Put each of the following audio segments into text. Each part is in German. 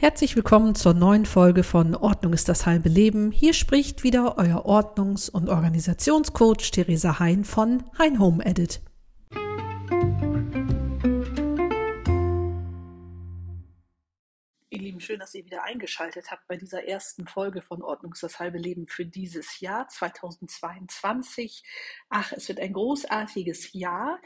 Herzlich willkommen zur neuen Folge von Ordnung ist das halbe Leben. Hier spricht wieder euer Ordnungs- und Organisationscoach Theresa Hein von Hein Home Edit. Lieben, schön, dass ihr wieder eingeschaltet habt bei dieser ersten Folge von Ordnung ist das halbe Leben für dieses Jahr 2022. Ach, es wird ein großartiges Jahr.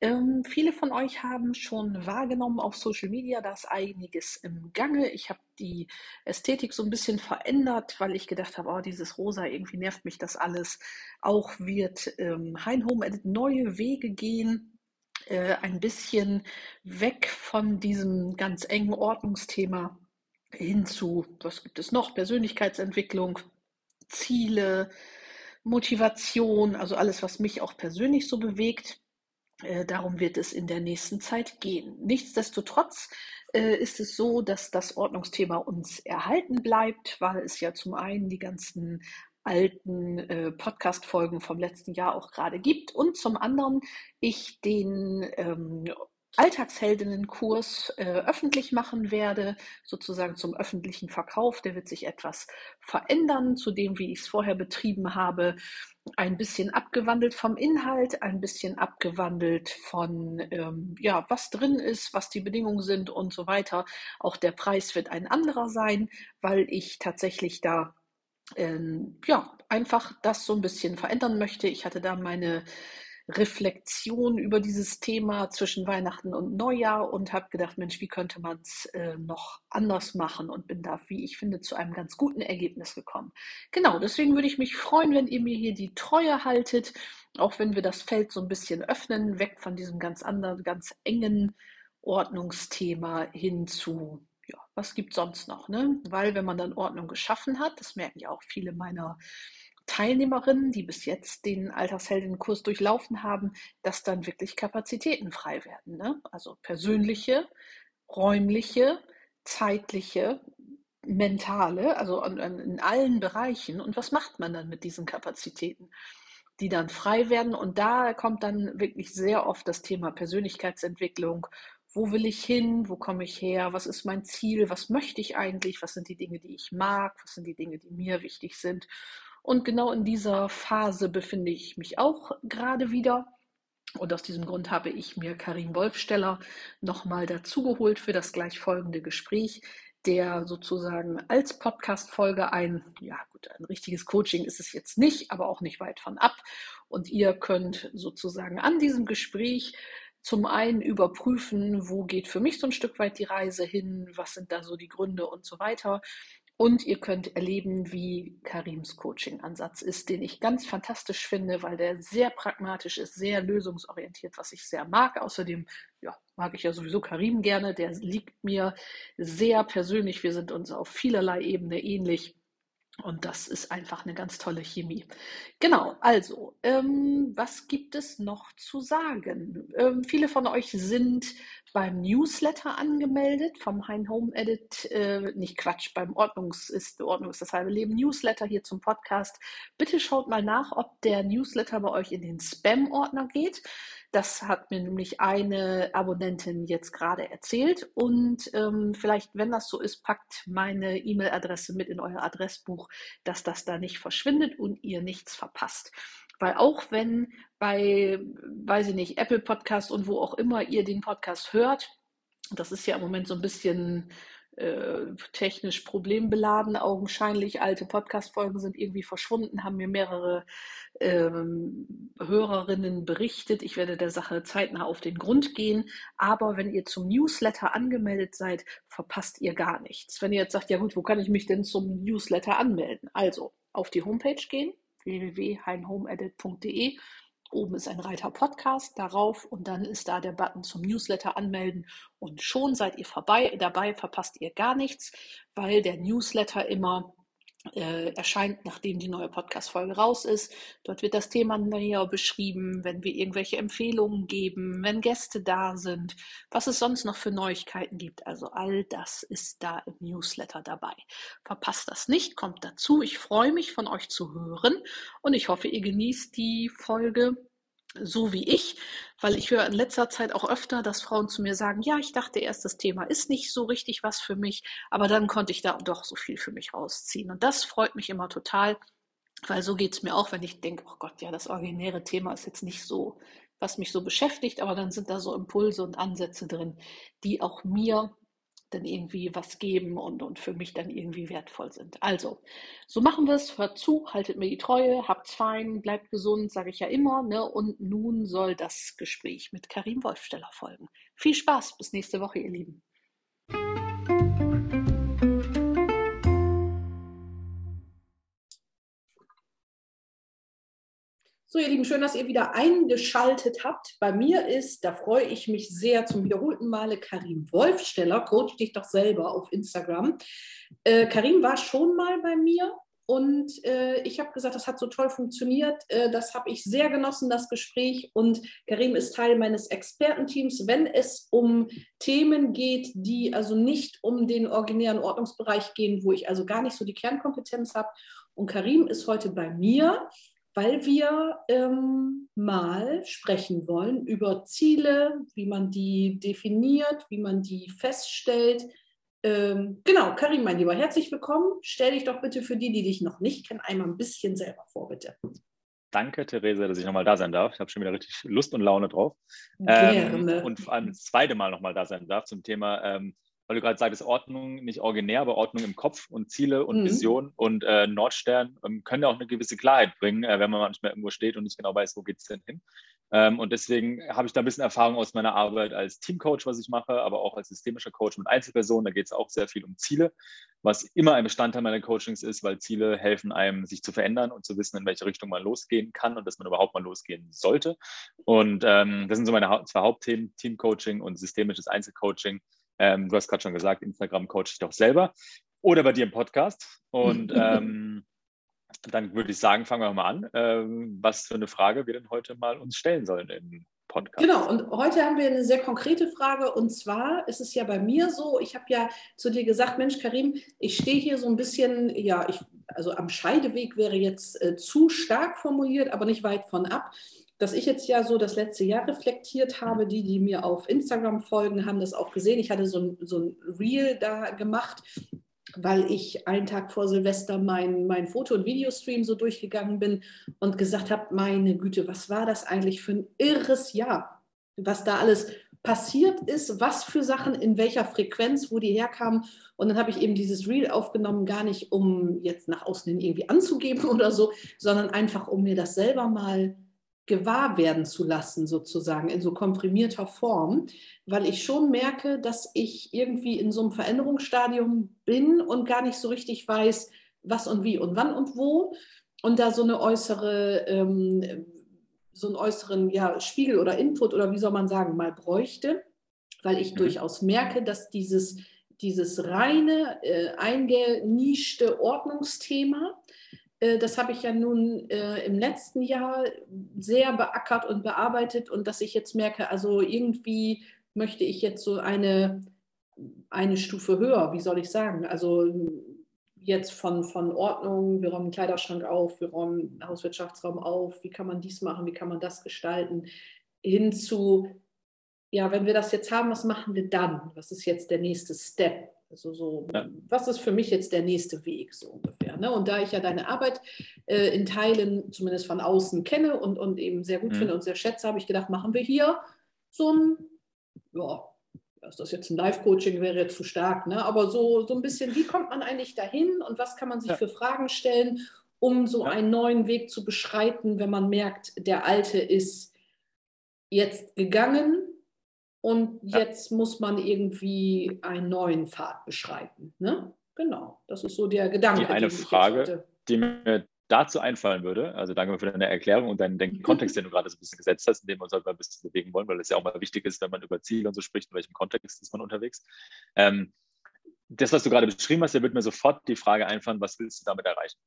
Ähm, viele von euch haben schon wahrgenommen auf Social Media, da ist einiges im Gange. Ich habe die Ästhetik so ein bisschen verändert, weil ich gedacht habe, oh, dieses Rosa, irgendwie nervt mich das alles. Auch wird ähm, Hein Home Edit neue Wege gehen äh, ein bisschen weg von diesem ganz engen Ordnungsthema hin zu, was gibt es noch, Persönlichkeitsentwicklung, Ziele, Motivation, also alles, was mich auch persönlich so bewegt. Äh, darum wird es in der nächsten Zeit gehen. Nichtsdestotrotz äh, ist es so, dass das Ordnungsthema uns erhalten bleibt, weil es ja zum einen die ganzen alten äh, Podcast-Folgen vom letzten Jahr auch gerade gibt und zum anderen ich den ähm, Alltagsheldinnen-Kurs äh, öffentlich machen werde, sozusagen zum öffentlichen Verkauf. Der wird sich etwas verändern zu dem, wie ich es vorher betrieben habe. Ein bisschen abgewandelt vom Inhalt, ein bisschen abgewandelt von, ähm, ja, was drin ist, was die Bedingungen sind und so weiter. Auch der Preis wird ein anderer sein, weil ich tatsächlich da ähm, ja, einfach das so ein bisschen verändern möchte. Ich hatte da meine Reflexion über dieses Thema zwischen Weihnachten und Neujahr und habe gedacht, Mensch, wie könnte man es äh, noch anders machen und bin da, wie ich finde, zu einem ganz guten Ergebnis gekommen. Genau, deswegen würde ich mich freuen, wenn ihr mir hier die Treue haltet, auch wenn wir das Feld so ein bisschen öffnen, weg von diesem ganz anderen, ganz engen Ordnungsthema hin zu ja, was gibt sonst noch? Ne? Weil wenn man dann Ordnung geschaffen hat, das merken ja auch viele meiner Teilnehmerinnen, die bis jetzt den Alltagsheldenkurs durchlaufen haben, dass dann wirklich Kapazitäten frei werden. Ne? Also persönliche, räumliche, zeitliche, mentale, also in allen Bereichen. Und was macht man dann mit diesen Kapazitäten? die dann frei werden. Und da kommt dann wirklich sehr oft das Thema Persönlichkeitsentwicklung. Wo will ich hin? Wo komme ich her? Was ist mein Ziel? Was möchte ich eigentlich? Was sind die Dinge, die ich mag? Was sind die Dinge, die mir wichtig sind? Und genau in dieser Phase befinde ich mich auch gerade wieder. Und aus diesem Grund habe ich mir Karin Wolfsteller nochmal dazugeholt für das gleich folgende Gespräch, der sozusagen als Podcast-Folge ein, ja gut, ein richtiges Coaching ist es jetzt nicht, aber auch nicht weit von ab. Und ihr könnt sozusagen an diesem Gespräch zum einen überprüfen, wo geht für mich so ein Stück weit die Reise hin, was sind da so die Gründe und so weiter. Und ihr könnt erleben, wie Karims Coaching-Ansatz ist, den ich ganz fantastisch finde, weil der sehr pragmatisch ist, sehr lösungsorientiert, was ich sehr mag. Außerdem ja, mag ich ja sowieso Karim gerne. Der liegt mir sehr persönlich. Wir sind uns auf vielerlei Ebene ähnlich. Und das ist einfach eine ganz tolle Chemie. Genau, also, ähm, was gibt es noch zu sagen? Ähm, viele von euch sind beim Newsletter angemeldet vom Hein Home Edit, äh, nicht Quatsch, beim Ordnungs ist, Ordnung ist das halbe Leben Newsletter hier zum Podcast. Bitte schaut mal nach, ob der Newsletter bei euch in den Spam-Ordner geht. Das hat mir nämlich eine Abonnentin jetzt gerade erzählt. Und ähm, vielleicht, wenn das so ist, packt meine E-Mail-Adresse mit in euer Adressbuch, dass das da nicht verschwindet und ihr nichts verpasst. Weil auch wenn bei, weiß ich nicht, Apple Podcast und wo auch immer ihr den Podcast hört, das ist ja im Moment so ein bisschen äh, technisch problembeladen, augenscheinlich. Alte Podcast-Folgen sind irgendwie verschwunden, haben mir mehrere ähm, Hörerinnen berichtet. Ich werde der Sache zeitnah auf den Grund gehen. Aber wenn ihr zum Newsletter angemeldet seid, verpasst ihr gar nichts. Wenn ihr jetzt sagt, ja gut, wo kann ich mich denn zum Newsletter anmelden? Also auf die Homepage gehen, www.heinhomeedit.de Oben ist ein Reiter Podcast, darauf und dann ist da der Button zum Newsletter anmelden und schon seid ihr vorbei, dabei, verpasst ihr gar nichts, weil der Newsletter immer äh, erscheint, nachdem die neue Podcast-Folge raus ist. Dort wird das Thema näher beschrieben, wenn wir irgendwelche Empfehlungen geben, wenn Gäste da sind, was es sonst noch für Neuigkeiten gibt. Also all das ist da im Newsletter dabei. Verpasst das nicht, kommt dazu. Ich freue mich von euch zu hören und ich hoffe, ihr genießt die Folge so wie ich, weil ich höre in letzter Zeit auch öfter, dass Frauen zu mir sagen, ja, ich dachte erst, das Thema ist nicht so richtig was für mich, aber dann konnte ich da doch so viel für mich rausziehen. Und das freut mich immer total, weil so geht es mir auch, wenn ich denke, oh Gott, ja, das originäre Thema ist jetzt nicht so, was mich so beschäftigt, aber dann sind da so Impulse und Ansätze drin, die auch mir dann irgendwie was geben und, und für mich dann irgendwie wertvoll sind. Also, so machen wir es. Hört zu, haltet mir die Treue, habt's fein, bleibt gesund, sage ich ja immer. Ne? Und nun soll das Gespräch mit Karim Wolfsteller folgen. Viel Spaß, bis nächste Woche, ihr Lieben. So, ihr Lieben, schön, dass ihr wieder eingeschaltet habt. Bei mir ist, da freue ich mich sehr zum wiederholten Male, Karim Wolfsteller. Coach dich doch selber auf Instagram. Äh, Karim war schon mal bei mir und äh, ich habe gesagt, das hat so toll funktioniert. Äh, das habe ich sehr genossen, das Gespräch. Und Karim ist Teil meines Expertenteams, wenn es um Themen geht, die also nicht um den originären Ordnungsbereich gehen, wo ich also gar nicht so die Kernkompetenz habe. Und Karim ist heute bei mir weil wir ähm, mal sprechen wollen über Ziele, wie man die definiert, wie man die feststellt. Ähm, genau, Karim, mein Lieber, herzlich willkommen. Stell dich doch bitte für die, die dich noch nicht kennen, einmal ein bisschen selber vor, bitte. Danke, Therese, dass ich nochmal da sein darf. Ich habe schon wieder richtig Lust und Laune drauf. Gerne. Ähm, und vor allem das zweite Mal nochmal da sein darf zum Thema ähm, weil du gerade sagst, Ordnung nicht originär, aber Ordnung im Kopf und Ziele und mhm. Vision und äh, Nordstern ähm, können ja auch eine gewisse Klarheit bringen, äh, wenn man manchmal irgendwo steht und nicht genau weiß, wo geht es denn hin. Ähm, und deswegen habe ich da ein bisschen Erfahrung aus meiner Arbeit als Teamcoach, was ich mache, aber auch als systemischer Coach mit Einzelpersonen. Da geht es auch sehr viel um Ziele, was immer ein Bestandteil meiner Coachings ist, weil Ziele helfen einem, sich zu verändern und zu wissen, in welche Richtung man losgehen kann und dass man überhaupt mal losgehen sollte. Und ähm, das sind so meine zwei Hauptthemen, Teamcoaching und systemisches Einzelcoaching. Ähm, du hast gerade schon gesagt, Instagram coach ich doch selber oder bei dir im Podcast. Und ähm, dann würde ich sagen, fangen wir mal an, ähm, was für eine Frage wir denn heute mal uns stellen sollen im Podcast. Genau, und heute haben wir eine sehr konkrete Frage. Und zwar ist es ja bei mir so, ich habe ja zu dir gesagt, Mensch, Karim, ich stehe hier so ein bisschen, ja, ich, also am Scheideweg wäre jetzt äh, zu stark formuliert, aber nicht weit von ab dass ich jetzt ja so das letzte Jahr reflektiert habe. Die, die mir auf Instagram folgen, haben das auch gesehen. Ich hatte so ein, so ein Reel da gemacht, weil ich einen Tag vor Silvester mein, mein Foto- und Videostream so durchgegangen bin und gesagt habe, meine Güte, was war das eigentlich für ein irres Jahr, was da alles passiert ist, was für Sachen, in welcher Frequenz, wo die herkamen. Und dann habe ich eben dieses Reel aufgenommen, gar nicht um jetzt nach außen hin irgendwie anzugeben oder so, sondern einfach, um mir das selber mal gewahr werden zu lassen, sozusagen, in so komprimierter Form, weil ich schon merke, dass ich irgendwie in so einem Veränderungsstadium bin und gar nicht so richtig weiß, was und wie und wann und wo. Und da so eine äußere, ähm, so einen äußeren ja, Spiegel oder Input oder wie soll man sagen, mal bräuchte, weil ich mhm. durchaus merke, dass dieses, dieses reine, äh, eingenischte Ordnungsthema, das habe ich ja nun äh, im letzten Jahr sehr beackert und bearbeitet und dass ich jetzt merke, also irgendwie möchte ich jetzt so eine, eine Stufe höher, wie soll ich sagen? Also jetzt von, von Ordnung, wir räumen den Kleiderschrank auf, wir räumen den Hauswirtschaftsraum auf, wie kann man dies machen, wie kann man das gestalten, hin zu, ja, wenn wir das jetzt haben, was machen wir dann? Was ist jetzt der nächste Step? Also so, ja. was ist für mich jetzt der nächste Weg, so ungefähr. Ne? Und da ich ja deine Arbeit äh, in Teilen zumindest von außen kenne und, und eben sehr gut mhm. finde und sehr schätze, habe ich gedacht, machen wir hier so ein, ja, ist das jetzt ein Live-Coaching, wäre jetzt zu stark, ne? aber so, so ein bisschen, wie kommt man eigentlich dahin und was kann man sich ja. für Fragen stellen, um so ja. einen neuen Weg zu beschreiten, wenn man merkt, der alte ist jetzt gegangen und jetzt ja. muss man irgendwie einen neuen Pfad beschreiten. Ne? Genau, das ist so der Gedanke. Die eine Frage, die mir dazu einfallen würde, also danke für deine Erklärung und deinen, den Kontext, den du gerade so ein bisschen gesetzt hast, in dem wir uns heute mal ein bisschen bewegen wollen, weil es ja auch mal wichtig ist, wenn man über Ziele und so spricht, in welchem Kontext ist man unterwegs. Ähm, das, was du gerade beschrieben hast, da wird mir sofort die Frage einfallen, was willst du damit erreichen?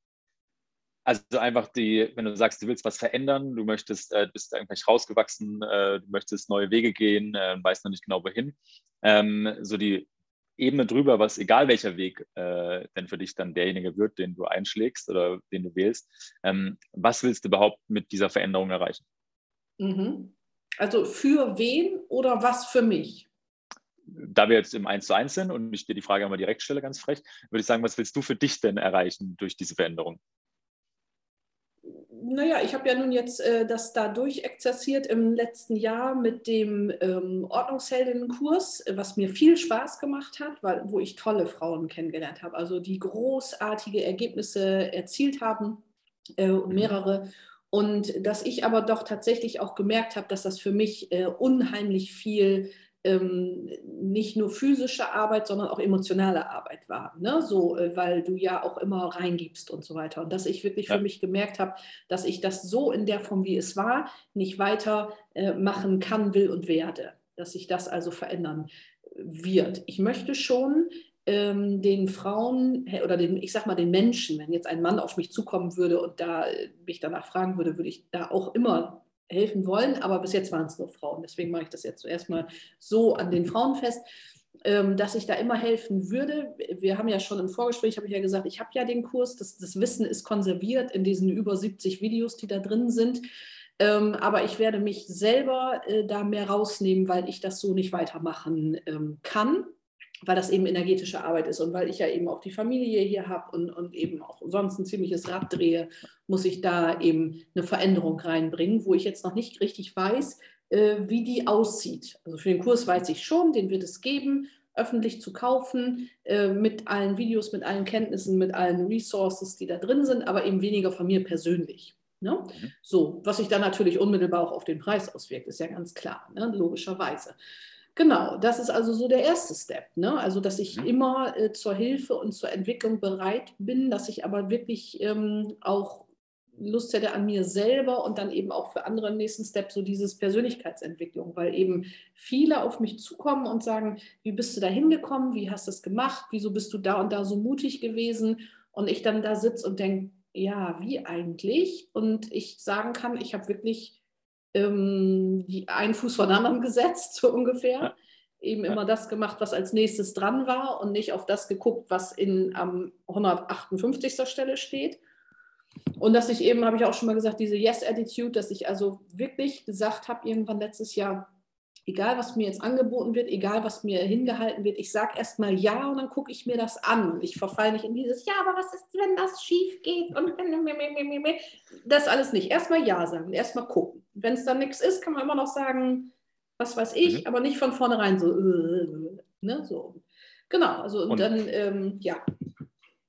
Also einfach die, wenn du sagst, du willst was verändern, du möchtest, äh, bist eigentlich rausgewachsen, äh, du möchtest neue Wege gehen, äh, weißt noch nicht genau wohin. Ähm, so die Ebene drüber, was egal welcher Weg äh, denn für dich dann derjenige wird, den du einschlägst oder den du wählst, ähm, was willst du überhaupt mit dieser Veränderung erreichen? Mhm. Also für wen oder was für mich? Da wir jetzt im 1 zu 1 sind und ich dir die Frage einmal direkt stelle, ganz frech, würde ich sagen, was willst du für dich denn erreichen durch diese Veränderung? Naja, ich habe ja nun jetzt äh, das da durchexerziert im letzten Jahr mit dem ähm, Ordnungsheldinnenkurs, was mir viel Spaß gemacht hat, weil, wo ich tolle Frauen kennengelernt habe, also die großartige Ergebnisse erzielt haben, äh, mhm. mehrere. Und dass ich aber doch tatsächlich auch gemerkt habe, dass das für mich äh, unheimlich viel ähm, nicht nur physische Arbeit, sondern auch emotionale Arbeit war. Ne? So, äh, weil du ja auch immer reingibst und so weiter. Und dass ich wirklich ja. für mich gemerkt habe, dass ich das so in der Form, wie es war, nicht weiter äh, machen kann, will und werde. Dass sich das also verändern wird. Ich möchte schon ähm, den Frauen oder den, ich sag mal, den Menschen, wenn jetzt ein Mann auf mich zukommen würde und da äh, mich danach fragen würde, würde ich da auch immer helfen wollen, aber bis jetzt waren es nur Frauen. Deswegen mache ich das jetzt zuerst mal so an den Frauen fest, ähm, dass ich da immer helfen würde. Wir haben ja schon im Vorgespräch, habe ich ja gesagt, ich habe ja den Kurs, das, das Wissen ist konserviert in diesen über 70 Videos, die da drin sind. Ähm, aber ich werde mich selber äh, da mehr rausnehmen, weil ich das so nicht weitermachen ähm, kann weil das eben energetische Arbeit ist und weil ich ja eben auch die Familie hier habe und, und eben auch sonst ein ziemliches Rad drehe, muss ich da eben eine Veränderung reinbringen, wo ich jetzt noch nicht richtig weiß, äh, wie die aussieht. Also für den Kurs weiß ich schon, den wird es geben, öffentlich zu kaufen, äh, mit allen Videos, mit allen Kenntnissen, mit allen Resources, die da drin sind, aber eben weniger von mir persönlich. Ne? Mhm. So, was sich dann natürlich unmittelbar auch auf den Preis auswirkt, ist ja ganz klar, ne? logischerweise. Genau, das ist also so der erste Step. Ne? Also, dass ich mhm. immer äh, zur Hilfe und zur Entwicklung bereit bin, dass ich aber wirklich ähm, auch Lust hätte an mir selber und dann eben auch für andere im nächsten Step so dieses Persönlichkeitsentwicklung, weil eben viele auf mich zukommen und sagen, wie bist du da hingekommen, wie hast du es gemacht, wieso bist du da und da so mutig gewesen und ich dann da sitze und denke, ja, wie eigentlich? Und ich sagen kann, ich habe wirklich ähm, die, einen Fuß vor den anderen gesetzt, so ungefähr. Ja. Eben immer das gemacht, was als nächstes dran war und nicht auf das geguckt, was in am 158. Stelle steht. Und dass ich eben, habe ich auch schon mal gesagt, diese Yes-Attitude, dass ich also wirklich gesagt habe, irgendwann letztes Jahr, egal was mir jetzt angeboten wird, egal was mir hingehalten wird, ich sage erstmal ja und dann gucke ich mir das an. Ich verfalle nicht in dieses, ja, aber was ist, wenn das schief geht und das alles nicht. Erstmal ja sagen, erstmal gucken. Wenn es dann nichts ist, kann man immer noch sagen, was weiß ich, mhm. aber nicht von vornherein so, ne, so. Genau, also und, und dann, ähm, ja.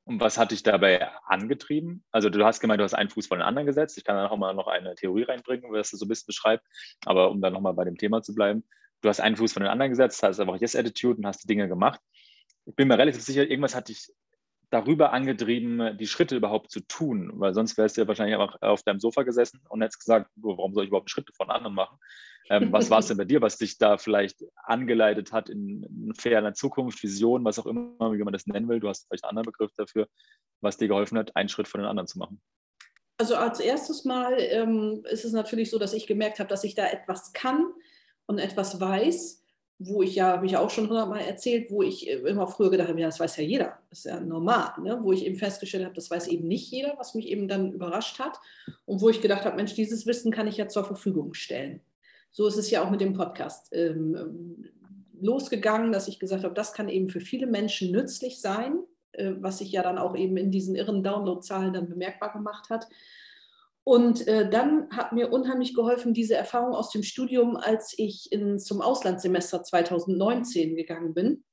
Und was hat dich dabei angetrieben? Also du hast gemeint, du hast einen Fuß vor den anderen gesetzt. Ich kann da auch mal noch eine Theorie reinbringen, was du so ein bisschen beschreibst. Aber um dann nochmal bei dem Thema zu bleiben, du hast einen Fuß vor den anderen gesetzt, hast einfach Yes-Attitude und hast die Dinge gemacht. Ich bin mir relativ sicher, irgendwas hat dich darüber angetrieben, die Schritte überhaupt zu tun, weil sonst wärst du ja wahrscheinlich einfach auf deinem Sofa gesessen und hättest gesagt, warum soll ich überhaupt Schritte von anderen machen? Ähm, was war es denn bei dir, was dich da vielleicht angeleitet hat in, in ferner Zukunft, Vision, was auch immer, wie man das nennen will? Du hast vielleicht einen anderen Begriff dafür, was dir geholfen hat, einen Schritt von den anderen zu machen. Also als erstes Mal ähm, ist es natürlich so, dass ich gemerkt habe, dass ich da etwas kann und etwas weiß wo ich ja, habe ich auch schon hundertmal erzählt, wo ich äh, immer früher gedacht habe, ja, das weiß ja jeder, das ist ja normal, ne? wo ich eben festgestellt habe, das weiß eben nicht jeder, was mich eben dann überrascht hat und wo ich gedacht habe, Mensch, dieses Wissen kann ich ja zur Verfügung stellen. So ist es ja auch mit dem Podcast ähm, losgegangen, dass ich gesagt habe, das kann eben für viele Menschen nützlich sein, äh, was sich ja dann auch eben in diesen irren Downloadzahlen dann bemerkbar gemacht hat. Und äh, dann hat mir unheimlich geholfen diese Erfahrung aus dem Studium, als ich in, zum Auslandssemester 2019 gegangen bin,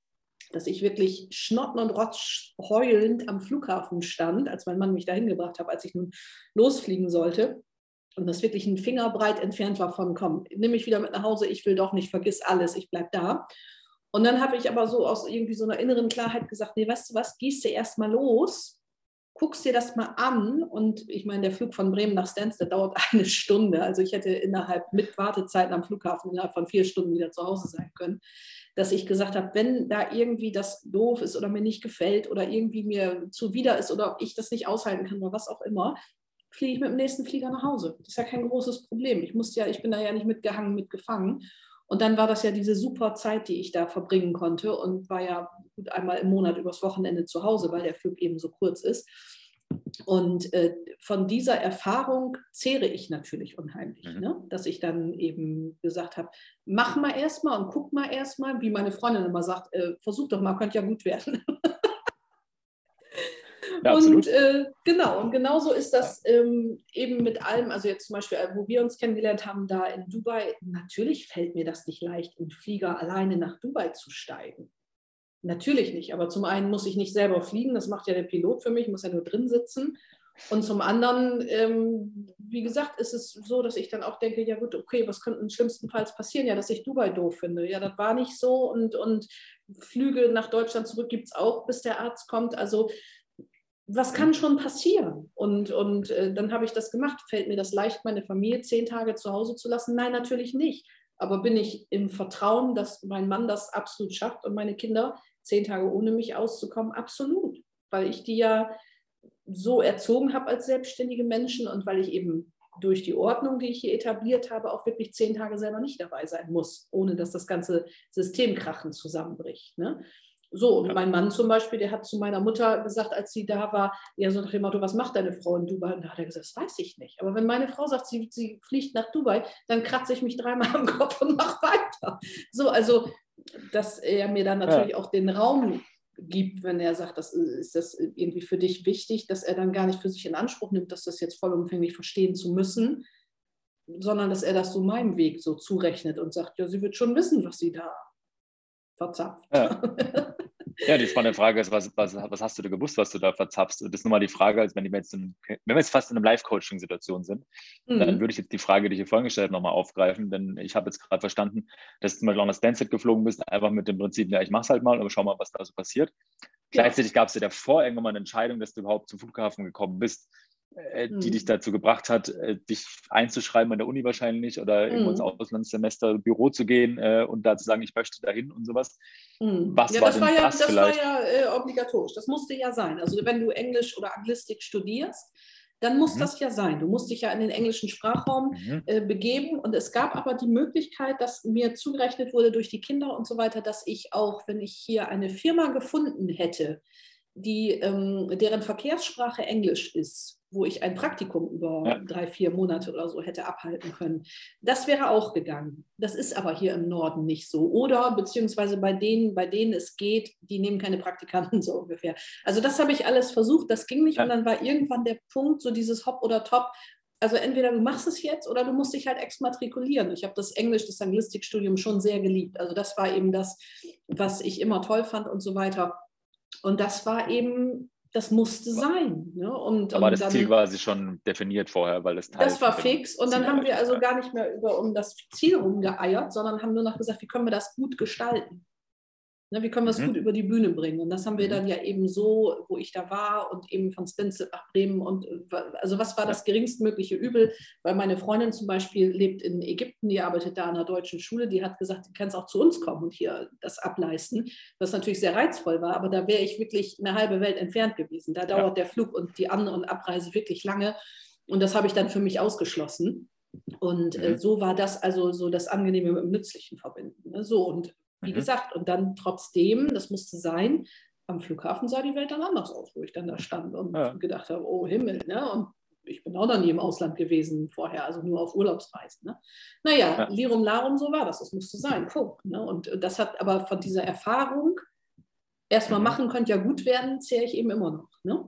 dass ich wirklich schnotten und rotz heulend am Flughafen stand, als mein Mann mich dahin gebracht hat, als ich nun losfliegen sollte. Und das wirklich ein Fingerbreit entfernt war von, komm, nimm mich wieder mit nach Hause, ich will doch nicht, vergiss alles, ich bleib da. Und dann habe ich aber so aus irgendwie so einer inneren Klarheit gesagt, nee, weißt du was, gehst du erst mal los guckst dir das mal an und ich meine, der Flug von Bremen nach Stansted dauert eine Stunde. Also ich hätte innerhalb mit Wartezeiten am Flughafen innerhalb von vier Stunden wieder zu Hause sein können. Dass ich gesagt habe, wenn da irgendwie das doof ist oder mir nicht gefällt oder irgendwie mir zuwider ist oder ich das nicht aushalten kann oder was auch immer, fliege ich mit dem nächsten Flieger nach Hause. Das ist ja kein großes Problem. Ich musste ja, ich bin da ja nicht mitgehangen, mitgefangen. Und dann war das ja diese super Zeit, die ich da verbringen konnte und war ja gut einmal im Monat übers Wochenende zu Hause, weil der Flug eben so kurz ist. Und äh, von dieser Erfahrung zehre ich natürlich unheimlich, mhm. ne? dass ich dann eben gesagt habe, mach mal erstmal und guck mal erstmal, wie meine Freundin immer sagt, äh, versuch doch mal, könnte ja gut werden. Ja, und äh, genau, und genauso ist das ähm, eben mit allem, also jetzt zum Beispiel, äh, wo wir uns kennengelernt haben, da in Dubai, natürlich fällt mir das nicht leicht, in Flieger alleine nach Dubai zu steigen. Natürlich nicht, aber zum einen muss ich nicht selber fliegen, das macht ja der Pilot für mich, ich muss ja nur drin sitzen. Und zum anderen, ähm, wie gesagt, ist es so, dass ich dann auch denke, ja gut, okay, was könnte schlimmstenfalls passieren? Ja, dass ich Dubai doof finde. Ja, das war nicht so und, und Flüge nach Deutschland zurück gibt es auch, bis der Arzt kommt. Also was kann schon passieren? Und, und äh, dann habe ich das gemacht. Fällt mir das leicht, meine Familie zehn Tage zu Hause zu lassen? Nein, natürlich nicht. Aber bin ich im Vertrauen, dass mein Mann das absolut schafft und meine Kinder zehn Tage ohne mich auszukommen? Absolut. Weil ich die ja so erzogen habe als selbstständige Menschen und weil ich eben durch die Ordnung, die ich hier etabliert habe, auch wirklich zehn Tage selber nicht dabei sein muss, ohne dass das ganze System krachen zusammenbricht. Ne? So, und mein Mann zum Beispiel, der hat zu meiner Mutter gesagt, als sie da war, ja, so nach dem Motto, was macht deine Frau in Dubai? Und da hat er gesagt, das weiß ich nicht. Aber wenn meine Frau sagt, sie, sie fliegt nach Dubai, dann kratze ich mich dreimal am Kopf und mache weiter. So, also, dass er mir dann natürlich ja. auch den Raum gibt, wenn er sagt, das ist das irgendwie für dich wichtig, dass er dann gar nicht für sich in Anspruch nimmt, dass das jetzt vollumfänglich verstehen zu müssen, sondern dass er das so meinem Weg so zurechnet und sagt, ja, sie wird schon wissen, was sie da verzapft. Ja. ja, die spannende Frage ist, was, was, was hast du da gewusst, was du da verzapfst? Und das ist nun mal die Frage, als wenn, wir jetzt, in, wenn wir jetzt fast in einer Live-Coaching-Situation sind, mhm. dann würde ich jetzt die Frage, die ich hier vorhin gestellt habe, nochmal aufgreifen, denn ich habe jetzt gerade verstanden, dass du zum Beispiel auch nach Stanford geflogen bist, einfach mit dem Prinzip, ja, ich mach's halt mal, aber schau mal, was da so passiert. Ja. Gleichzeitig gab es ja davor irgendwann mal eine Entscheidung, dass du überhaupt zum Flughafen gekommen bist. Äh, die mhm. dich dazu gebracht hat, äh, dich einzuschreiben an der Uni wahrscheinlich oder mhm. irgendwo ins Auslandssemester Büro zu gehen äh, und da zu sagen, ich möchte dahin und sowas. Mhm. Was ja, war das war ja, das, das war ja äh, obligatorisch. Das musste ja sein. Also wenn du Englisch oder Anglistik studierst, dann muss mhm. das ja sein. Du musst dich ja in den englischen Sprachraum mhm. äh, begeben. Und es gab aber die Möglichkeit, dass mir zugerechnet wurde durch die Kinder und so weiter, dass ich auch, wenn ich hier eine Firma gefunden hätte, die, ähm, deren Verkehrssprache Englisch ist, wo ich ein Praktikum über ja. drei, vier Monate oder so hätte abhalten können. Das wäre auch gegangen. Das ist aber hier im Norden nicht so. Oder beziehungsweise bei denen, bei denen es geht, die nehmen keine Praktikanten so ungefähr. Also das habe ich alles versucht, das ging nicht. Ja. Und dann war irgendwann der Punkt, so dieses Hop oder Top. Also entweder du machst es jetzt oder du musst dich halt exmatrikulieren. Ich habe das Englisch, das Anglistikstudium schon sehr geliebt. Also das war eben das, was ich immer toll fand und so weiter. Und das war eben das musste sein. Ne? Und, Aber und das dann, Ziel quasi schon definiert vorher, weil das Teil Das war fix und dann haben wir also gar nicht mehr über um das Ziel rumgeeiert, sondern haben nur noch gesagt, wie können wir das gut gestalten. Ne, wie können wir es mhm. gut über die Bühne bringen? Und das haben wir mhm. dann ja eben so, wo ich da war und eben von Stenzel nach Bremen. Und also was war das geringstmögliche Übel? Weil meine Freundin zum Beispiel lebt in Ägypten, die arbeitet da an einer deutschen Schule, die hat gesagt, du kannst auch zu uns kommen und hier das ableisten, was natürlich sehr reizvoll war, aber da wäre ich wirklich eine halbe Welt entfernt gewesen. Da dauert ja. der Flug und die An- und Abreise wirklich lange. Und das habe ich dann für mich ausgeschlossen. Und äh, mhm. so war das also so das Angenehme mit dem Nützlichen verbinden. Ne? So, und wie mhm. gesagt, und dann trotzdem, das musste sein, am Flughafen sah die Welt dann anders aus, wo ich dann da stand und ja. gedacht habe, oh Himmel, ne? Und ich bin auch noch nie im Ausland gewesen vorher, also nur auf Urlaubsreisen. Ne? Naja, ja. Lirum Larum, so war das, das musste sein. Punkt, ne? Und das hat aber von dieser Erfahrung, erstmal mhm. machen könnte ja gut werden, zähre ich eben immer noch. Ne?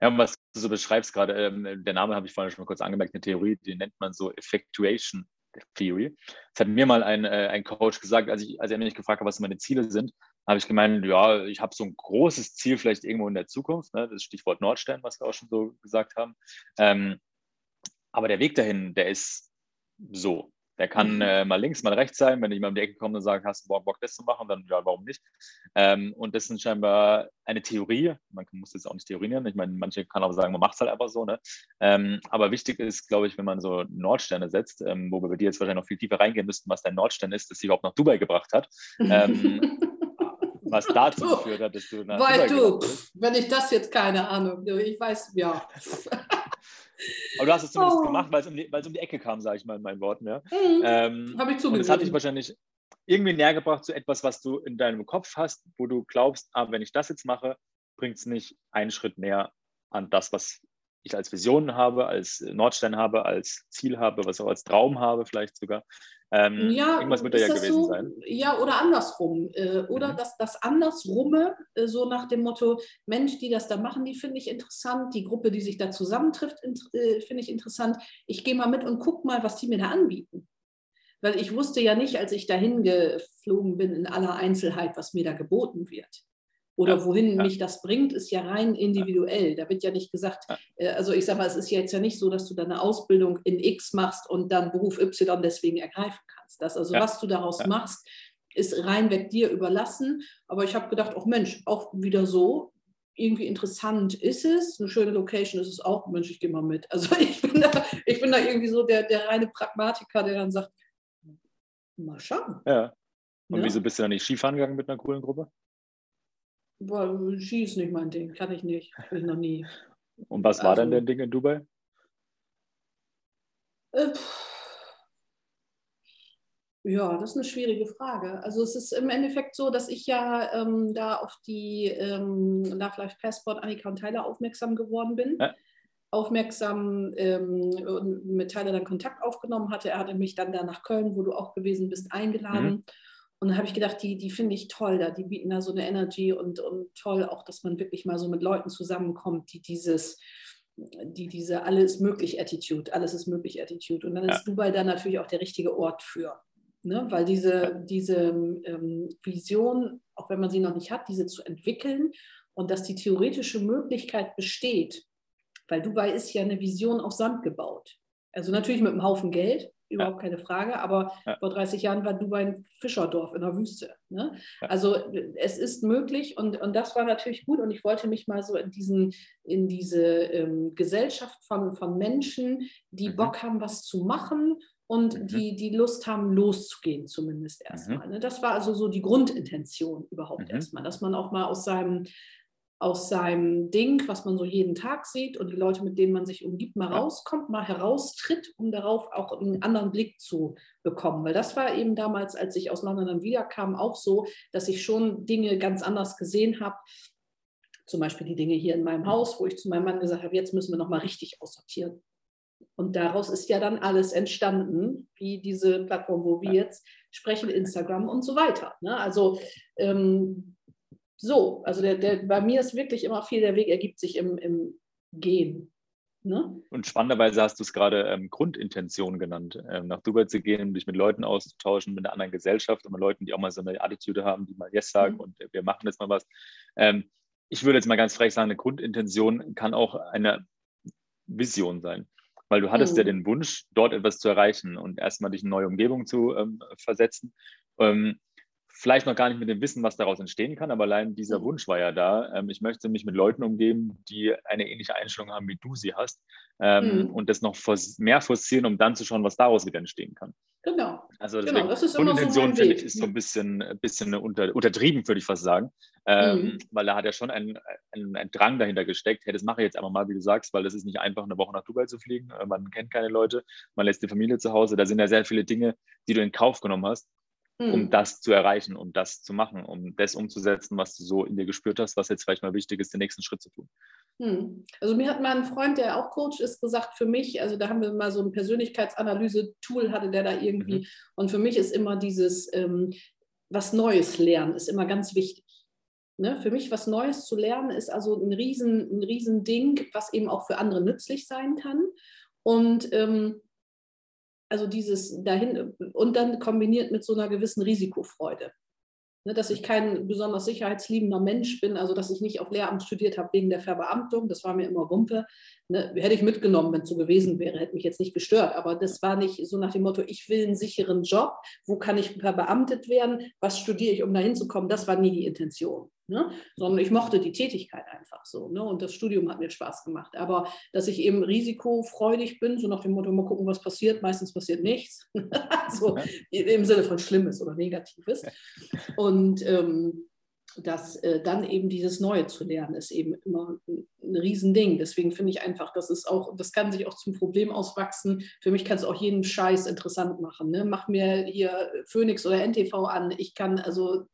Ja, und was du so beschreibst gerade, ähm, der Name habe ich vorhin schon mal kurz angemerkt, eine Theorie, die nennt man so Effectuation Theory. Das hat mir mal ein, äh, ein Coach gesagt, als, ich, als er mich gefragt hat, was meine Ziele sind, habe ich gemeint, ja, ich habe so ein großes Ziel vielleicht irgendwo in der Zukunft, ne? das Stichwort Nordstern, was wir auch schon so gesagt haben. Ähm, aber der Weg dahin, der ist so. Der kann mhm. äh, mal links, mal rechts sein. Wenn jemand um die Ecke kommt und sagt, hast du Bock, das zu machen, dann ja, warum nicht? Ähm, und das ist scheinbar eine Theorie. Man muss das auch nicht theorisieren. Ich meine, manche kann auch sagen, man macht es halt einfach so. Ne? Ähm, aber wichtig ist, glaube ich, wenn man so Nordsterne setzt, ähm, wo wir bei dir jetzt wahrscheinlich noch viel tiefer reingehen müssten, was dein Nordstern ist, das dich überhaupt nach Dubai gebracht hat. Ähm, was dazu geführt hat, dass du nach Weil Dubai du, wenn ich das jetzt keine Ahnung, ich weiß, ja. Aber du hast es zumindest oh. gemacht, weil es, um die, weil es um die Ecke kam, sage ich mal in meinen Worten. Ja. Mhm. Ähm, Habe ich zugegeben. Das hat dich wahrscheinlich irgendwie näher gebracht zu etwas, was du in deinem Kopf hast, wo du glaubst, ah, wenn ich das jetzt mache, bringt es nicht einen Schritt näher an das, was ich als Vision habe, als Nordstern habe, als Ziel habe, was auch als Traum habe, vielleicht sogar. Ähm, ja, irgendwas wird da ja gewesen so? sein. Ja, oder andersrum. Äh, oder mhm. das, das Andersrumme, äh, so nach dem Motto, Mensch, die das da machen, die finde ich interessant. Die Gruppe, die sich da zusammentrifft, äh, finde ich interessant. Ich gehe mal mit und gucke mal, was die mir da anbieten. Weil ich wusste ja nicht, als ich dahin geflogen bin, in aller Einzelheit, was mir da geboten wird. Oder ja, wohin ja. mich das bringt, ist ja rein individuell. Da wird ja nicht gesagt, äh, also ich sage mal, es ist jetzt ja nicht so, dass du deine Ausbildung in X machst und dann Beruf Y deswegen ergreifen kannst. Das also, was du daraus machst, ist reinweg dir überlassen. Aber ich habe gedacht, auch Mensch, auch wieder so, irgendwie interessant ist es, eine schöne Location ist es auch, Mensch, ich gehe mal mit. Also ich bin da, ich bin da irgendwie so der, der reine Pragmatiker, der dann sagt, mal schauen. Ja. Und ja? wieso bist du dann nicht Skifahren gegangen mit einer coolen Gruppe? Ski ist nicht mein Ding, kann ich nicht, habe ich noch nie. Und was war also, dann der Ding in Dubai? Äh, ja, das ist eine schwierige Frage. Also es ist im Endeffekt so, dass ich ja ähm, da auf die ähm, Love Life Passport Annika und Tyler aufmerksam geworden bin. Ja. Aufmerksam ähm, mit Tyler dann Kontakt aufgenommen hatte. Er hatte mich dann da nach Köln, wo du auch gewesen bist, eingeladen. Mhm. Und dann habe ich gedacht, die, die finde ich toll da, die bieten da so eine Energy und, und toll auch, dass man wirklich mal so mit Leuten zusammenkommt, die dieses, die diese alles möglich Attitude, alles ist möglich Attitude. Und dann ja. ist Dubai da natürlich auch der richtige Ort für. Ne? Weil diese, diese ähm, Vision, auch wenn man sie noch nicht hat, diese zu entwickeln und dass die theoretische Möglichkeit besteht, weil Dubai ist ja eine Vision auf Sand gebaut. Also natürlich mit einem Haufen Geld, überhaupt keine Frage. Aber vor 30 Jahren war Dubai ein Fischerdorf in der Wüste. Ne? Also es ist möglich und, und das war natürlich gut. Und ich wollte mich mal so in, diesen, in diese ähm, Gesellschaft von, von Menschen, die mhm. Bock haben, was zu machen und mhm. die, die Lust haben, loszugehen, zumindest erstmal. Mhm. Das war also so die Grundintention überhaupt mhm. erstmal, dass man auch mal aus seinem aus seinem Ding, was man so jeden Tag sieht und die Leute, mit denen man sich umgibt, mal rauskommt, mal heraustritt, um darauf auch einen anderen Blick zu bekommen. Weil das war eben damals, als ich aus London dann wiederkam, auch so, dass ich schon Dinge ganz anders gesehen habe. Zum Beispiel die Dinge hier in meinem Haus, wo ich zu meinem Mann gesagt habe, jetzt müssen wir nochmal richtig aussortieren. Und daraus ist ja dann alles entstanden, wie diese Plattform, wo wir jetzt sprechen, Instagram und so weiter. Ne? Also ähm, so, also der, der, bei mir ist wirklich immer viel, der Weg ergibt sich im, im Gehen. Ne? Und spannenderweise hast du es gerade ähm, Grundintention genannt, ähm, nach Dubai zu gehen, dich mit Leuten auszutauschen, mit einer anderen Gesellschaft und mit Leuten, die auch mal so eine Attitude haben, die mal Yes sagen mhm. und wir machen jetzt mal was. Ähm, ich würde jetzt mal ganz frech sagen, eine Grundintention kann auch eine Vision sein. Weil du hattest mhm. ja den Wunsch, dort etwas zu erreichen und erstmal dich in eine neue Umgebung zu ähm, versetzen. Ähm, vielleicht noch gar nicht mit dem Wissen, was daraus entstehen kann, aber allein dieser mhm. Wunsch war ja da. Ähm, ich möchte mich mit Leuten umgeben, die eine ähnliche Einstellung haben, wie du sie hast ähm, mhm. und das noch mehr forcieren, um dann zu schauen, was daraus wieder entstehen kann. Genau. Also deswegen, genau, das ist immer so finde ich, ist so ein bisschen, bisschen unter, untertrieben, würde ich fast sagen, ähm, mhm. weil da hat ja schon ein, ein, ein, Drang dahinter gesteckt. Hey, das mache ich jetzt einfach mal, wie du sagst, weil das ist nicht einfach, eine Woche nach Dubai zu fliegen. Äh, man kennt keine Leute, man lässt die Familie zu Hause. Da sind ja sehr viele Dinge, die du in Kauf genommen hast um hm. das zu erreichen, um das zu machen, um das umzusetzen, was du so in dir gespürt hast, was jetzt vielleicht mal wichtig ist, den nächsten Schritt zu tun. Hm. Also mir hat mal ein Freund, der auch Coach ist, gesagt, für mich, also da haben wir mal so ein Persönlichkeitsanalyse-Tool, hatte der da irgendwie. Mhm. Und für mich ist immer dieses ähm, was Neues lernen, ist immer ganz wichtig. Ne? Für mich was Neues zu lernen ist also ein riesen, ein riesen Ding, was eben auch für andere nützlich sein kann. Und ähm, also dieses dahin und dann kombiniert mit so einer gewissen Risikofreude. Ne, dass ich kein besonders sicherheitsliebender Mensch bin, also dass ich nicht auf Lehramt studiert habe wegen der Verbeamtung, das war mir immer Wumpe. Ne, hätte ich mitgenommen, wenn es so gewesen wäre, hätte mich jetzt nicht gestört. Aber das war nicht so nach dem Motto, ich will einen sicheren Job, wo kann ich verbeamtet werden, was studiere ich, um da hinzukommen, das war nie die Intention. Ne? Sondern ich mochte die Tätigkeit einfach so. Ne? Und das Studium hat mir Spaß gemacht. Aber dass ich eben risikofreudig bin, so nach dem Motto, mal gucken, was passiert, meistens passiert nichts. so im Sinne von Schlimmes oder Negatives. Und ähm, dass äh, dann eben dieses Neue zu lernen, ist eben immer ein, ein Riesending. Deswegen finde ich einfach, das ist auch, das kann sich auch zum Problem auswachsen. Für mich kann es auch jeden Scheiß interessant machen. Ne? Mach mir hier Phoenix oder NTV an. Ich kann also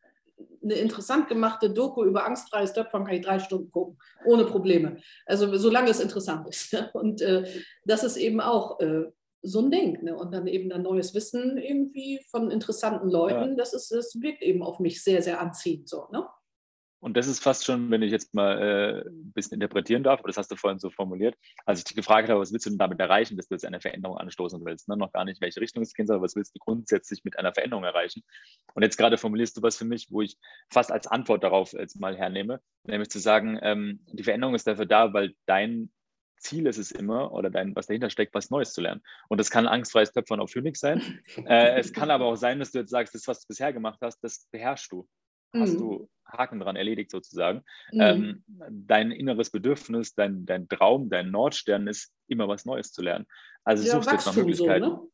eine interessant gemachte Doku über angstfreies Töpfern kann ich drei Stunden gucken, ohne Probleme. Also solange es interessant ist. Ne? Und äh, das ist eben auch äh, so ein Ding. Ne? Und dann eben dann neues Wissen irgendwie von interessanten Leuten, ja. das, ist, das wirkt eben auf mich sehr, sehr anziehend. So, ne? Und das ist fast schon, wenn ich jetzt mal äh, ein bisschen interpretieren darf, das hast du vorhin so formuliert, als ich dich gefragt habe, was willst du denn damit erreichen, dass du jetzt eine Veränderung anstoßen willst? Ne? Noch gar nicht, welche Richtung es gehen soll, was willst du grundsätzlich mit einer Veränderung erreichen? Und jetzt gerade formulierst du was für mich, wo ich fast als Antwort darauf jetzt mal hernehme, nämlich zu sagen, ähm, die Veränderung ist dafür da, weil dein Ziel ist es immer, oder dein, was dahinter steckt, was Neues zu lernen. Und das kann angstfreies Töpfern auf Phoenix sein. äh, es kann aber auch sein, dass du jetzt sagst, das, was du bisher gemacht hast, das beherrschst du hast mhm. du Haken dran erledigt sozusagen. Mhm. Ähm, dein inneres Bedürfnis, dein, dein Traum, dein Nordstern ist immer was Neues zu lernen. Also ja, suchst jetzt nach Möglichkeiten. So, ne?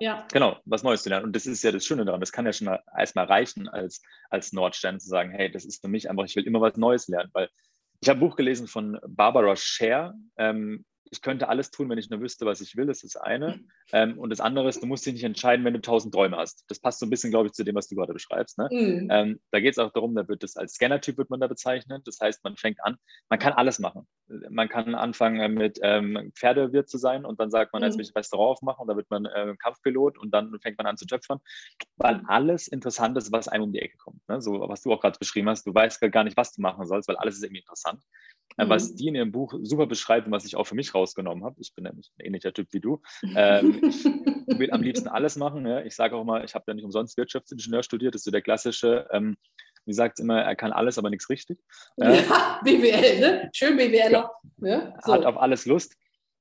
Ja. Genau, was Neues zu lernen. Und das ist ja das Schöne daran. Das kann ja schon erstmal reichen, als, als Nordstern zu sagen, hey, das ist für mich einfach, ich will immer was Neues lernen. Weil ich habe ein Buch gelesen von Barbara Scher, ähm, ich könnte alles tun, wenn ich nur wüsste, was ich will. Das ist das eine. Ähm, und das andere ist, du musst dich nicht entscheiden, wenn du tausend Träume hast. Das passt so ein bisschen, glaube ich, zu dem, was du gerade beschreibst. Ne? Mhm. Ähm, da geht es auch darum, da wird es als Scanner-Typ wird man da bezeichnet. Das heißt, man fängt an, man kann alles machen. Man kann anfangen mit ähm, Pferdewirt zu sein und dann sagt man, mhm. jetzt will ich ein Restaurant aufmachen und da wird man äh, Kampfpilot und dann fängt man an zu töpfern, weil alles interessant ist, was einem um die Ecke kommt. Ne? So, was du auch gerade beschrieben hast, du weißt gar nicht, was du machen sollst, weil alles ist irgendwie interessant. Äh, mhm. Was die in ihrem Buch super beschreibt und was ich auch für mich rausgenommen habe, ich bin nämlich ein ähnlicher Typ wie du, ähm, ich will am liebsten alles machen. Ja. Ich sage auch mal, ich habe ja nicht umsonst Wirtschaftsingenieur studiert, das ist so der klassische, ähm, wie sagt es immer, er kann alles, aber nichts richtig. Ja, BWL, ne? Schön BWL. Ja. Ne? So. Hat auf alles Lust.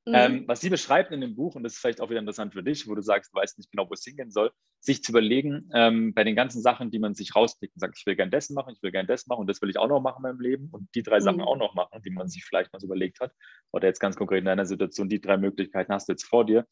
Mhm. Ähm, was sie beschreibt in dem Buch, und das ist vielleicht auch wieder interessant für dich, wo du sagst, du weißt nicht genau, wo es hingehen soll, sich zu überlegen, ähm, bei den ganzen Sachen, die man sich rauspickt und sagt, ich will gern das machen, ich will gern das machen und das will ich auch noch machen in meinem Leben und die drei mhm. Sachen auch noch machen, die man sich vielleicht mal so überlegt hat. Oder jetzt ganz konkret in deiner Situation, die drei Möglichkeiten hast du jetzt vor dir.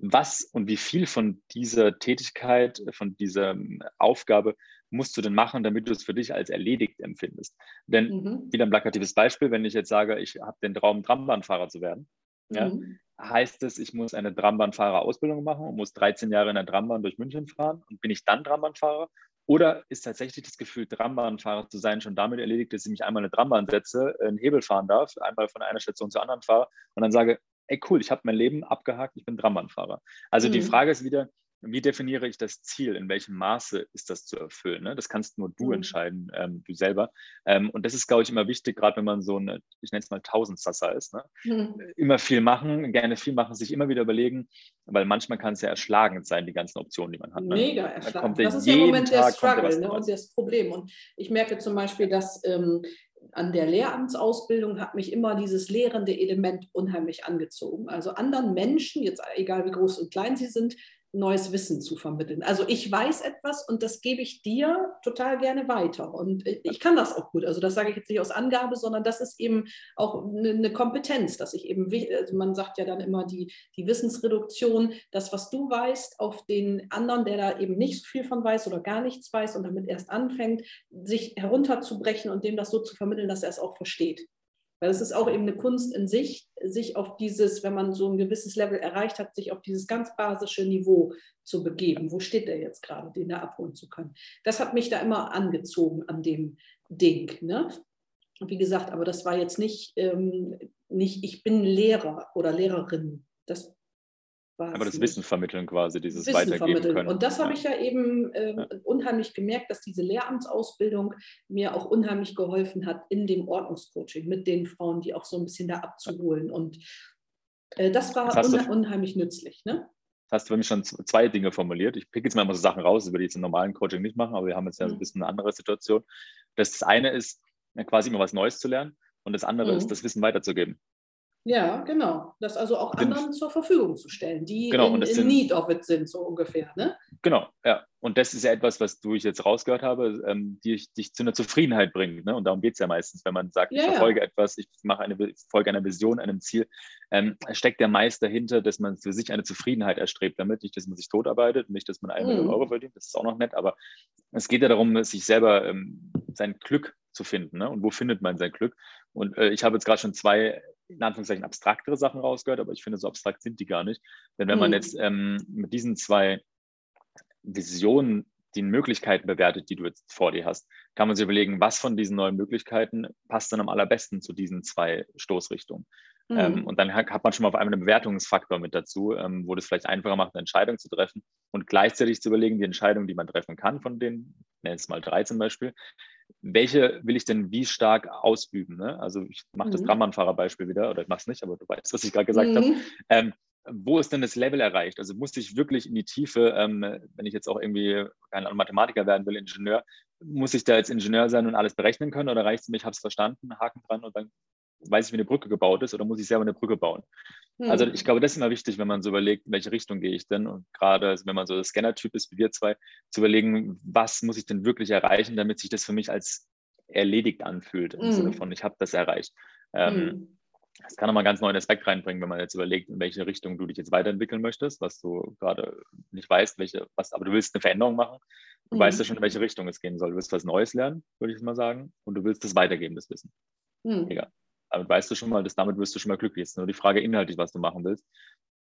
Was und wie viel von dieser Tätigkeit, von dieser ähm, Aufgabe musst du denn machen, damit du es für dich als erledigt empfindest? Denn mhm. wieder ein plakatives Beispiel, wenn ich jetzt sage, ich habe den Traum, Trambahnfahrer zu werden, mhm. ja, heißt es, ich muss eine Trambahnfahrerausbildung machen und muss 13 Jahre in der Trambahn durch München fahren und bin ich dann Trambahnfahrer? Oder ist tatsächlich das Gefühl, Trambahnfahrer zu sein, schon damit erledigt, dass ich mich einmal in eine Trambahn setze, einen Hebel fahren darf, einmal von einer Station zur anderen fahre und dann sage, ey cool, ich habe mein Leben abgehakt, ich bin Trambahnfahrer. Also mhm. die Frage ist wieder, wie definiere ich das Ziel? In welchem Maße ist das zu erfüllen? Ne? Das kannst nur du mhm. entscheiden, ähm, du selber. Ähm, und das ist, glaube ich, immer wichtig, gerade wenn man so eine, ich nenne es mal Tausendsasser ist. Ne? Mhm. Immer viel machen, gerne viel machen, sich immer wieder überlegen, weil manchmal kann es ja erschlagend sein, die ganzen Optionen, die man hat. Ne? Mega erschlagend. Das ist ja im Moment der Struggle ne? und das Problem. Und ich merke zum Beispiel, dass ähm, an der Lehramtsausbildung hat mich immer dieses lehrende Element unheimlich angezogen. Also anderen Menschen, jetzt egal wie groß und klein sie sind, neues Wissen zu vermitteln. Also ich weiß etwas und das gebe ich dir total gerne weiter. Und ich kann das auch gut. Also das sage ich jetzt nicht aus Angabe, sondern das ist eben auch eine Kompetenz, dass ich eben, also man sagt ja dann immer die, die Wissensreduktion, das, was du weißt, auf den anderen, der da eben nicht so viel von weiß oder gar nichts weiß und damit erst anfängt, sich herunterzubrechen und dem das so zu vermitteln, dass er es auch versteht. Weil es ist auch eben eine Kunst in sich, sich auf dieses, wenn man so ein gewisses Level erreicht hat, sich auf dieses ganz basische Niveau zu begeben. Wo steht der jetzt gerade, den da abholen zu können? Das hat mich da immer angezogen an dem Ding. Ne? Wie gesagt, aber das war jetzt nicht, ähm, nicht ich bin Lehrer oder Lehrerin. Das aber das Wissen vermitteln quasi, dieses Wissen Weitergeben vermitteln. können. Und das habe ich ja eben äh, ja. unheimlich gemerkt, dass diese Lehramtsausbildung mir auch unheimlich geholfen hat in dem Ordnungscoaching mit den Frauen, die auch so ein bisschen da abzuholen. Und äh, das war das du, unheimlich nützlich. Ne? hast du für mich schon zwei Dinge formuliert. Ich pick jetzt mal immer so Sachen raus, über die jetzt im normalen Coaching nicht machen, aber wir haben jetzt ja mhm. ein bisschen eine andere Situation. Das eine ist, quasi immer was Neues zu lernen und das andere mhm. ist, das Wissen weiterzugeben. Ja, genau. Das also auch anderen zur Verfügung zu stellen, die genau, in, in sind, Need of it sind, so ungefähr. Ne? Genau, ja. Und das ist ja etwas, was du ich jetzt rausgehört habe, ähm, die dich zu einer Zufriedenheit bringt. Ne? Und darum geht es ja meistens, wenn man sagt, ja, ich verfolge ja. etwas, ich mache eine folge einer Vision, einem Ziel, ähm, steckt der meist dahinter, dass man für sich eine Zufriedenheit erstrebt damit. Nicht, dass man sich totarbeitet, nicht, dass man eine mhm. Million Euro verdient, das ist auch noch nett, aber es geht ja darum, sich selber ähm, sein Glück zu finden. Ne? Und wo findet man sein Glück? Und äh, ich habe jetzt gerade schon zwei in Anführungszeichen abstraktere Sachen rausgehört, aber ich finde, so abstrakt sind die gar nicht. Denn wenn mhm. man jetzt ähm, mit diesen zwei Visionen, die Möglichkeiten bewertet, die du jetzt vor dir hast, kann man sich überlegen, was von diesen neuen Möglichkeiten passt dann am allerbesten zu diesen zwei Stoßrichtungen. Ähm, mhm. Ähm, und dann hat man schon mal auf einmal einen Bewertungsfaktor mit dazu, ähm, wo das vielleicht einfacher macht, eine Entscheidung zu treffen und gleichzeitig zu überlegen, die Entscheidung, die man treffen kann von den, nenne es mal drei zum Beispiel, welche will ich denn wie stark ausüben? Ne? Also ich mache mhm. das Trambahnfahrer-Beispiel wieder, oder ich mache es nicht, aber du weißt, was ich gerade gesagt mhm. habe. Ähm, wo ist denn das Level erreicht? Also musste ich wirklich in die Tiefe, ähm, wenn ich jetzt auch irgendwie kein Mathematiker werden will, Ingenieur, muss ich da jetzt Ingenieur sein und alles berechnen können oder reicht es mir, ich habe es verstanden, Haken dran und dann weiß ich, wie eine Brücke gebaut ist oder muss ich selber eine Brücke bauen? Hm. Also ich glaube, das ist immer wichtig, wenn man so überlegt, in welche Richtung gehe ich denn und gerade also wenn man so der Scanner-Typ ist wie wir zwei, zu überlegen, was muss ich denn wirklich erreichen, damit sich das für mich als erledigt anfühlt, im hm. Sinne von, ich habe das erreicht. Ähm, hm. Das kann nochmal einen ganz neuen Aspekt reinbringen, wenn man jetzt überlegt, in welche Richtung du dich jetzt weiterentwickeln möchtest, was du gerade nicht weißt, welche, was, aber du willst eine Veränderung machen. Du mhm. weißt ja schon, in welche Richtung es gehen soll. Du willst was Neues lernen, würde ich mal sagen, und du willst das weitergeben, das Wissen. Mhm. Egal. Damit weißt du schon mal, dass damit wirst du schon mal glücklich. Es ist nur die Frage inhaltlich, was du machen willst.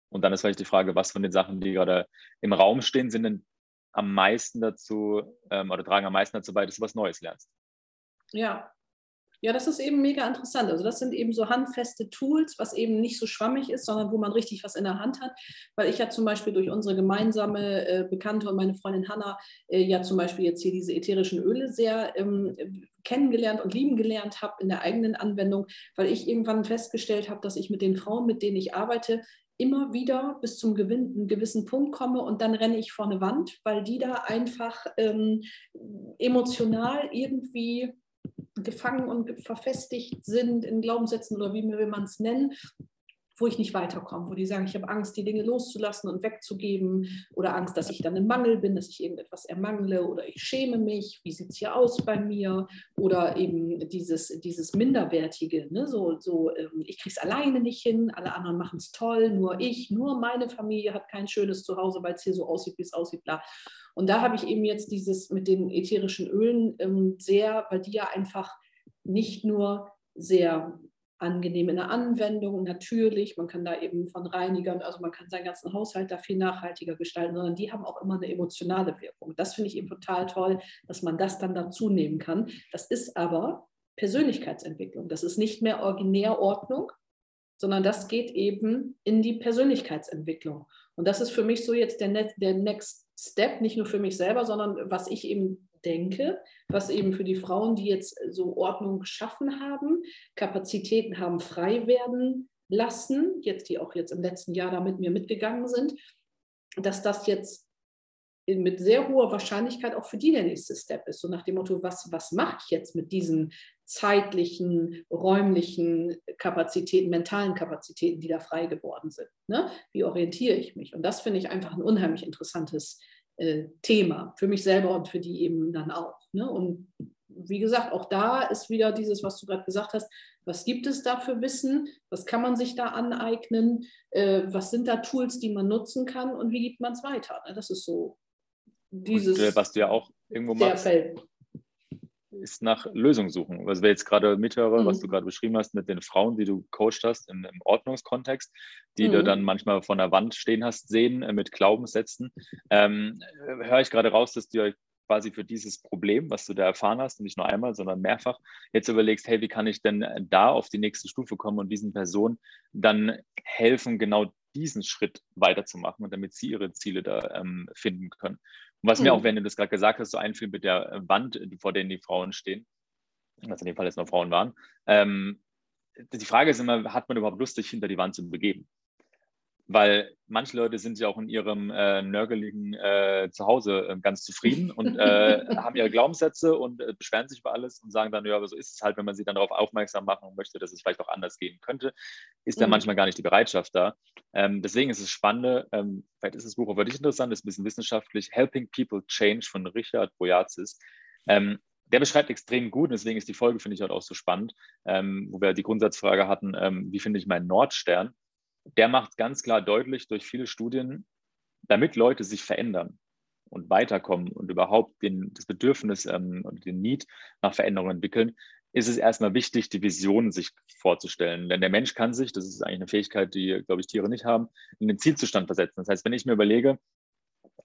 Und dann ist vielleicht die Frage, was von den Sachen, die gerade im Raum stehen, sind denn am meisten dazu ähm, oder tragen am meisten dazu bei, dass du was Neues lernst. Ja, ja, das ist eben mega interessant. Also das sind eben so handfeste Tools, was eben nicht so schwammig ist, sondern wo man richtig was in der Hand hat. Weil ich ja zum Beispiel durch unsere gemeinsame äh, Bekannte und meine Freundin Hanna äh, ja zum Beispiel jetzt hier diese ätherischen Öle sehr ähm, kennengelernt und lieben gelernt habe in der eigenen Anwendung, weil ich irgendwann festgestellt habe, dass ich mit den Frauen, mit denen ich arbeite, immer wieder bis zum gewissen Punkt komme und dann renne ich vor eine Wand, weil die da einfach ähm, emotional irgendwie gefangen und verfestigt sind in Glaubenssätzen oder wie will man es nennen, wo ich nicht weiterkomme, wo die sagen, ich habe Angst, die Dinge loszulassen und wegzugeben oder Angst, dass ich dann im Mangel bin, dass ich irgendetwas ermangle oder ich schäme mich, wie sieht es hier aus bei mir oder eben dieses, dieses Minderwertige, ne? so, so ähm, ich kriege es alleine nicht hin, alle anderen machen es toll, nur ich, nur meine Familie hat kein schönes Zuhause, weil es hier so aussieht, wie es aussieht, bla. Und da habe ich eben jetzt dieses mit den ätherischen Ölen ähm, sehr, weil die ja einfach nicht nur sehr angenehm in der Anwendung, natürlich, man kann da eben von Reinigern, also man kann seinen ganzen Haushalt da viel nachhaltiger gestalten, sondern die haben auch immer eine emotionale Wirkung. Das finde ich eben total toll, dass man das dann dazu nehmen kann. Das ist aber Persönlichkeitsentwicklung. Das ist nicht mehr Originärordnung, sondern das geht eben in die Persönlichkeitsentwicklung. Und das ist für mich so jetzt der, der Next Step, nicht nur für mich selber, sondern was ich eben denke, was eben für die Frauen, die jetzt so Ordnung geschaffen haben, Kapazitäten haben frei werden lassen, jetzt die auch jetzt im letzten Jahr da mit mir mitgegangen sind, dass das jetzt mit sehr hoher Wahrscheinlichkeit auch für die der nächste Step ist. So nach dem Motto, was, was mache ich jetzt mit diesen zeitlichen, räumlichen Kapazitäten, mentalen Kapazitäten, die da frei geworden sind? Ne? Wie orientiere ich mich? Und das finde ich einfach ein unheimlich interessantes äh, Thema für mich selber und für die eben dann auch. Ne? Und wie gesagt, auch da ist wieder dieses, was du gerade gesagt hast, was gibt es da für Wissen, was kann man sich da aneignen, äh, was sind da Tools, die man nutzen kann und wie gibt man es weiter. Ne? Das ist so dieses. Und, äh, was du ja auch irgendwo machst, Feld. Ist nach Lösungen suchen. Was wir jetzt gerade mithöre, mhm. was du gerade beschrieben hast mit den Frauen, die du coacht hast im, im Ordnungskontext, die mhm. du dann manchmal von der Wand stehen hast, sehen äh, mit Glaubenssätzen, ähm, höre ich gerade raus, dass du euch quasi für dieses Problem, was du da erfahren hast, nicht nur einmal, sondern mehrfach, jetzt überlegst, hey, wie kann ich denn da auf die nächste Stufe kommen und diesen Personen dann helfen, genau diesen Schritt weiterzumachen und damit sie ihre Ziele da ähm, finden können. Und was mhm. mir auch, wenn du das gerade gesagt hast, so einfiel mit der äh, Wand, vor der die Frauen stehen, was in dem Fall jetzt noch Frauen waren, ähm, die Frage ist immer, hat man überhaupt Lust, sich hinter die Wand zu begeben? Weil manche Leute sind ja auch in ihrem äh, nörgeligen äh, Zuhause äh, ganz zufrieden und äh, haben ihre Glaubenssätze und äh, beschweren sich über alles und sagen dann, ja, aber so ist es halt, wenn man sie dann darauf aufmerksam machen möchte, dass es vielleicht auch anders gehen könnte, ist dann mhm. manchmal gar nicht die Bereitschaft da. Ähm, deswegen ist es spannend, ähm, vielleicht ist das Buch auch für dich interessant, ist ein bisschen wissenschaftlich, Helping People Change von Richard Boyatzis. Ähm, der beschreibt extrem gut, deswegen ist die Folge, finde ich, halt auch so spannend, ähm, wo wir die Grundsatzfrage hatten, ähm, wie finde ich meinen Nordstern? Der macht ganz klar deutlich durch viele Studien, damit Leute sich verändern und weiterkommen und überhaupt den, das Bedürfnis ähm, und den Need nach Veränderung entwickeln, ist es erstmal wichtig, die Vision sich vorzustellen. Denn der Mensch kann sich, das ist eigentlich eine Fähigkeit, die, glaube ich, Tiere nicht haben, in den Zielzustand versetzen. Das heißt, wenn ich mir überlege,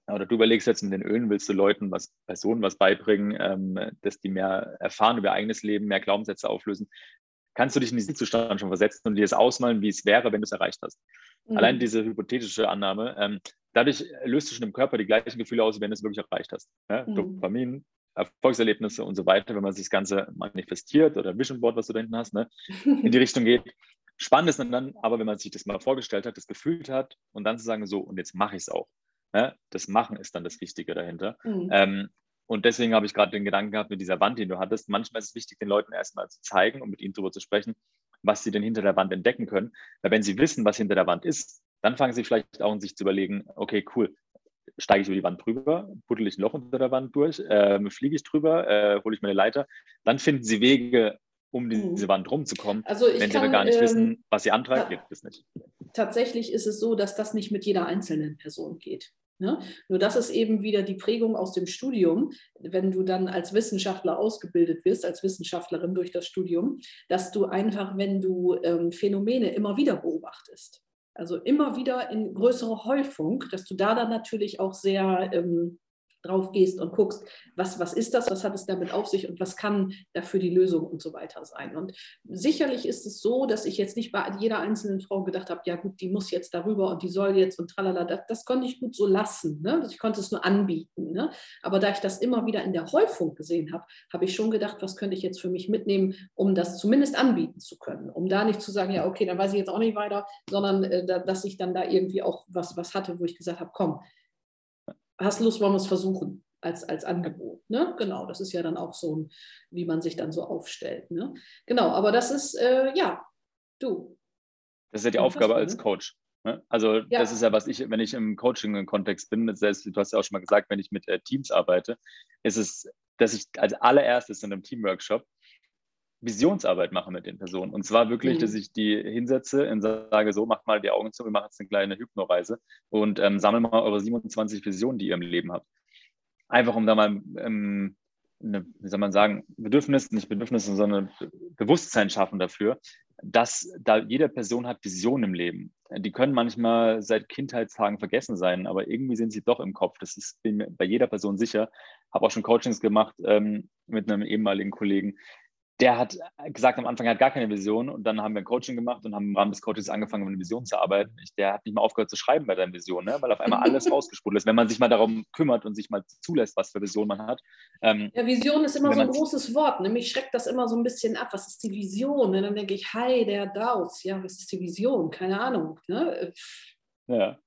oder du überlegst jetzt mit den Ölen, willst du Leuten, was Personen was beibringen, ähm, dass die mehr erfahren über ihr eigenes Leben, mehr Glaubenssätze auflösen, kannst du dich in diesen Zustand schon versetzen und dir das ausmalen, wie es wäre, wenn du es erreicht hast. Mhm. Allein diese hypothetische Annahme, ähm, dadurch löst du schon im Körper die gleichen Gefühle aus, wenn du es wirklich erreicht hast. Ja? Mhm. Dopamin, Erfolgserlebnisse und so weiter, wenn man sich das Ganze manifestiert oder Vision Board, was du da hinten hast, ne, in die Richtung geht. Spannend ist dann aber, wenn man sich das mal vorgestellt hat, das gefühlt hat und dann zu sagen, so, und jetzt mache ich es auch. Ne? Das Machen ist dann das Wichtige dahinter. Mhm. Ähm, und deswegen habe ich gerade den Gedanken gehabt mit dieser Wand, die du hattest. Manchmal ist es wichtig, den Leuten erstmal zu zeigen und mit ihnen darüber zu sprechen, was sie denn hinter der Wand entdecken können. Weil wenn sie wissen, was hinter der Wand ist, dann fangen sie vielleicht auch an, sich zu überlegen, okay, cool, steige ich über die Wand drüber, buddel ich ein Loch unter der Wand durch, äh, fliege ich drüber, äh, hole ich meine Leiter. Dann finden sie Wege, um mhm. diese Wand rumzukommen. Also Wenn sie aber gar nicht ähm, wissen, was sie antreibt, geht das nicht. Tatsächlich ist es so, dass das nicht mit jeder einzelnen Person geht. Ne? Nur das ist eben wieder die Prägung aus dem Studium, wenn du dann als Wissenschaftler ausgebildet wirst, als Wissenschaftlerin durch das Studium, dass du einfach, wenn du ähm, Phänomene immer wieder beobachtest, also immer wieder in größere Häufung, dass du da dann natürlich auch sehr ähm, drauf gehst und guckst, was, was ist das, was hat es damit auf sich und was kann dafür die Lösung und so weiter sein. Und sicherlich ist es so, dass ich jetzt nicht bei jeder einzelnen Frau gedacht habe, ja gut, die muss jetzt darüber und die soll jetzt und tralala, das, das konnte ich gut so lassen. Ne? Ich konnte es nur anbieten. Ne? Aber da ich das immer wieder in der Häufung gesehen habe, habe ich schon gedacht, was könnte ich jetzt für mich mitnehmen, um das zumindest anbieten zu können. Um da nicht zu sagen, ja okay, dann weiß ich jetzt auch nicht weiter, sondern äh, dass ich dann da irgendwie auch was, was hatte, wo ich gesagt habe, komm, hast Lust, wollen wir es versuchen als, als Angebot. Ne? Genau, das ist ja dann auch so, wie man sich dann so aufstellt. Ne? Genau, aber das ist, äh, ja, du. Das ist ja die Aufgabe als ne? Coach. Ne? Also ja. das ist ja, was ich, wenn ich im Coaching-Kontext bin, selbst, du hast ja auch schon mal gesagt, wenn ich mit äh, Teams arbeite, ist es, dass ich als allererstes in einem Teamworkshop Visionsarbeit mache mit den Personen. Und zwar wirklich, mhm. dass ich die hinsetze und sage, so, macht mal die Augen zu, wir machen jetzt eine kleine Hypnoreise und ähm, sammelt mal eure 27 Visionen, die ihr im Leben habt. Einfach um da mal, ähm, eine, wie soll man sagen, Bedürfnis, nicht Bedürfnisse, sondern Bewusstsein schaffen dafür, dass da jede Person hat Visionen im Leben. Die können manchmal seit Kindheitstagen vergessen sein, aber irgendwie sind sie doch im Kopf. Das ist bin mir bei jeder Person sicher. Habe auch schon Coachings gemacht ähm, mit einem ehemaligen Kollegen, der hat gesagt am Anfang, er hat gar keine Vision und dann haben wir ein Coaching gemacht und haben im Rahmen des Coachings angefangen, mit einer Vision zu arbeiten. Der hat nicht mal aufgehört zu schreiben bei seiner Vision, ne? weil auf einmal alles rausgesprudelt ist, wenn man sich mal darum kümmert und sich mal zulässt, was für Vision man hat. Ähm, ja, Vision ist immer so ein großes Wort. Ne? Mich schreckt das immer so ein bisschen ab. Was ist die Vision? Und dann denke ich, hi, der Daus. Ja, was ist die Vision? Keine Ahnung. Ne? Ja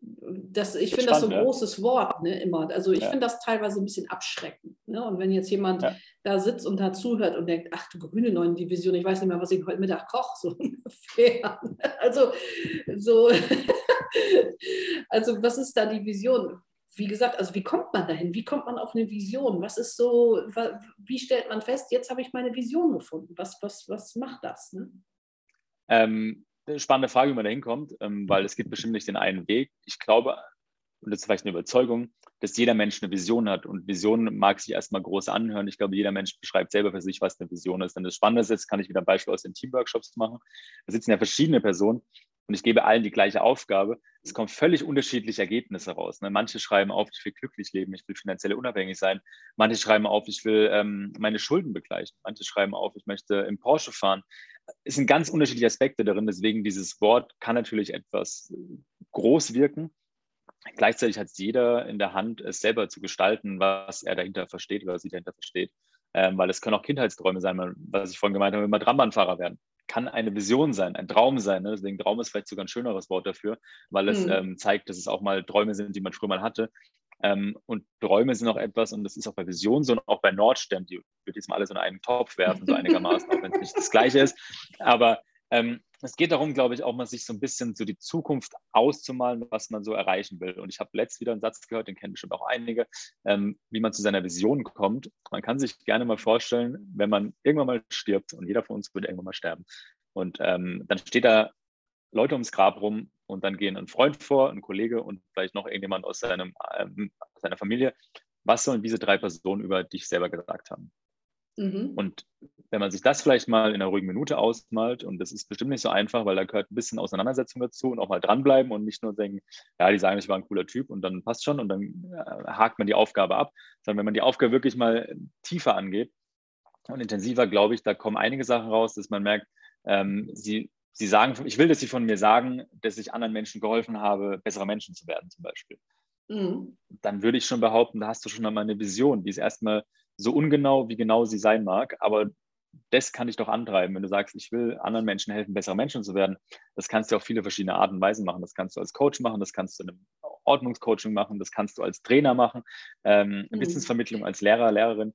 das, ich finde das so ein ja. großes Wort, ne, immer. Also ich ja. finde das teilweise ein bisschen abschreckend. Ne? Und wenn jetzt jemand ja. da sitzt und da zuhört und denkt, ach du grüne neuen Division, ich weiß nicht mehr, was ich heute Mittag koche, so ungefähr. Also, so, also was ist da die Vision? Wie gesagt, also wie kommt man dahin? Wie kommt man auf eine Vision? Was ist so, wie stellt man fest, jetzt habe ich meine Vision gefunden? Was, was, was macht das? Ne? Ähm, spannende Frage, wie man da hinkommt, ähm, weil es gibt bestimmt nicht den einen Weg. Ich glaube, und das ist vielleicht eine Überzeugung, dass jeder Mensch eine Vision hat. Und Vision mag sich erstmal groß anhören. Ich glaube, jeder Mensch beschreibt selber für sich, was eine Vision ist. Denn das Spannende ist, jetzt kann ich wieder ein Beispiel aus den Teamworkshops machen. Da sitzen ja verschiedene Personen und ich gebe allen die gleiche Aufgabe. Es kommen völlig unterschiedliche Ergebnisse raus. Ne? Manche schreiben auf, ich will glücklich leben, ich will finanziell unabhängig sein. Manche schreiben auf, ich will ähm, meine Schulden begleichen. Manche schreiben auf, ich möchte im Porsche fahren. Es sind ganz unterschiedliche Aspekte darin. Deswegen dieses Wort kann natürlich etwas groß wirken. Gleichzeitig hat es jeder in der Hand, es selber zu gestalten, was er dahinter versteht, was sie dahinter versteht. Ähm, weil es können auch Kindheitsträume sein, was ich vorhin gemeint habe, immer Trambahnfahrer werden kann eine Vision sein, ein Traum sein. Ne? Deswegen Traum ist vielleicht sogar ein schöneres Wort dafür, weil es mhm. ähm, zeigt, dass es auch mal Träume sind, die man früher mal hatte. Ähm, und Träume sind auch etwas, und das ist auch bei Visionen so und auch bei Nordstern, die würde jetzt mal alles in einen Topf werfen, so einigermaßen, auch wenn es nicht das Gleiche ist. Aber ähm, es geht darum, glaube ich, auch mal sich so ein bisschen so die Zukunft auszumalen, was man so erreichen will. Und ich habe letzt wieder einen Satz gehört, den kennen bestimmt auch einige, ähm, wie man zu seiner Vision kommt. Man kann sich gerne mal vorstellen, wenn man irgendwann mal stirbt, und jeder von uns wird irgendwann mal sterben. Und ähm, dann steht da Leute ums Grab rum und dann gehen ein Freund vor, ein Kollege und vielleicht noch irgendjemand aus seinem, ähm, seiner Familie. Was sollen diese drei Personen über dich selber gesagt haben? Mhm. Und wenn man sich das vielleicht mal in einer ruhigen Minute ausmalt, und das ist bestimmt nicht so einfach, weil da gehört ein bisschen Auseinandersetzung dazu und auch mal dranbleiben und nicht nur denken, ja, die sagen, ich war ein cooler Typ und dann passt schon und dann äh, hakt man die Aufgabe ab, sondern wenn man die Aufgabe wirklich mal tiefer angeht und intensiver, glaube ich, da kommen einige Sachen raus, dass man merkt, ähm, sie, sie sagen, ich will, dass sie von mir sagen, dass ich anderen Menschen geholfen habe, bessere Menschen zu werden, zum Beispiel. Mhm. Dann würde ich schon behaupten, da hast du schon einmal eine Vision, die ist erstmal so ungenau, wie genau sie sein mag, aber das kann dich doch antreiben, wenn du sagst, ich will anderen Menschen helfen, bessere Menschen zu werden. Das kannst du auf viele verschiedene Arten und Weisen machen. Das kannst du als Coach machen, das kannst du in einem Ordnungscoaching machen, das kannst du als Trainer machen, ähm, mhm. Wissensvermittlung als Lehrer, Lehrerin.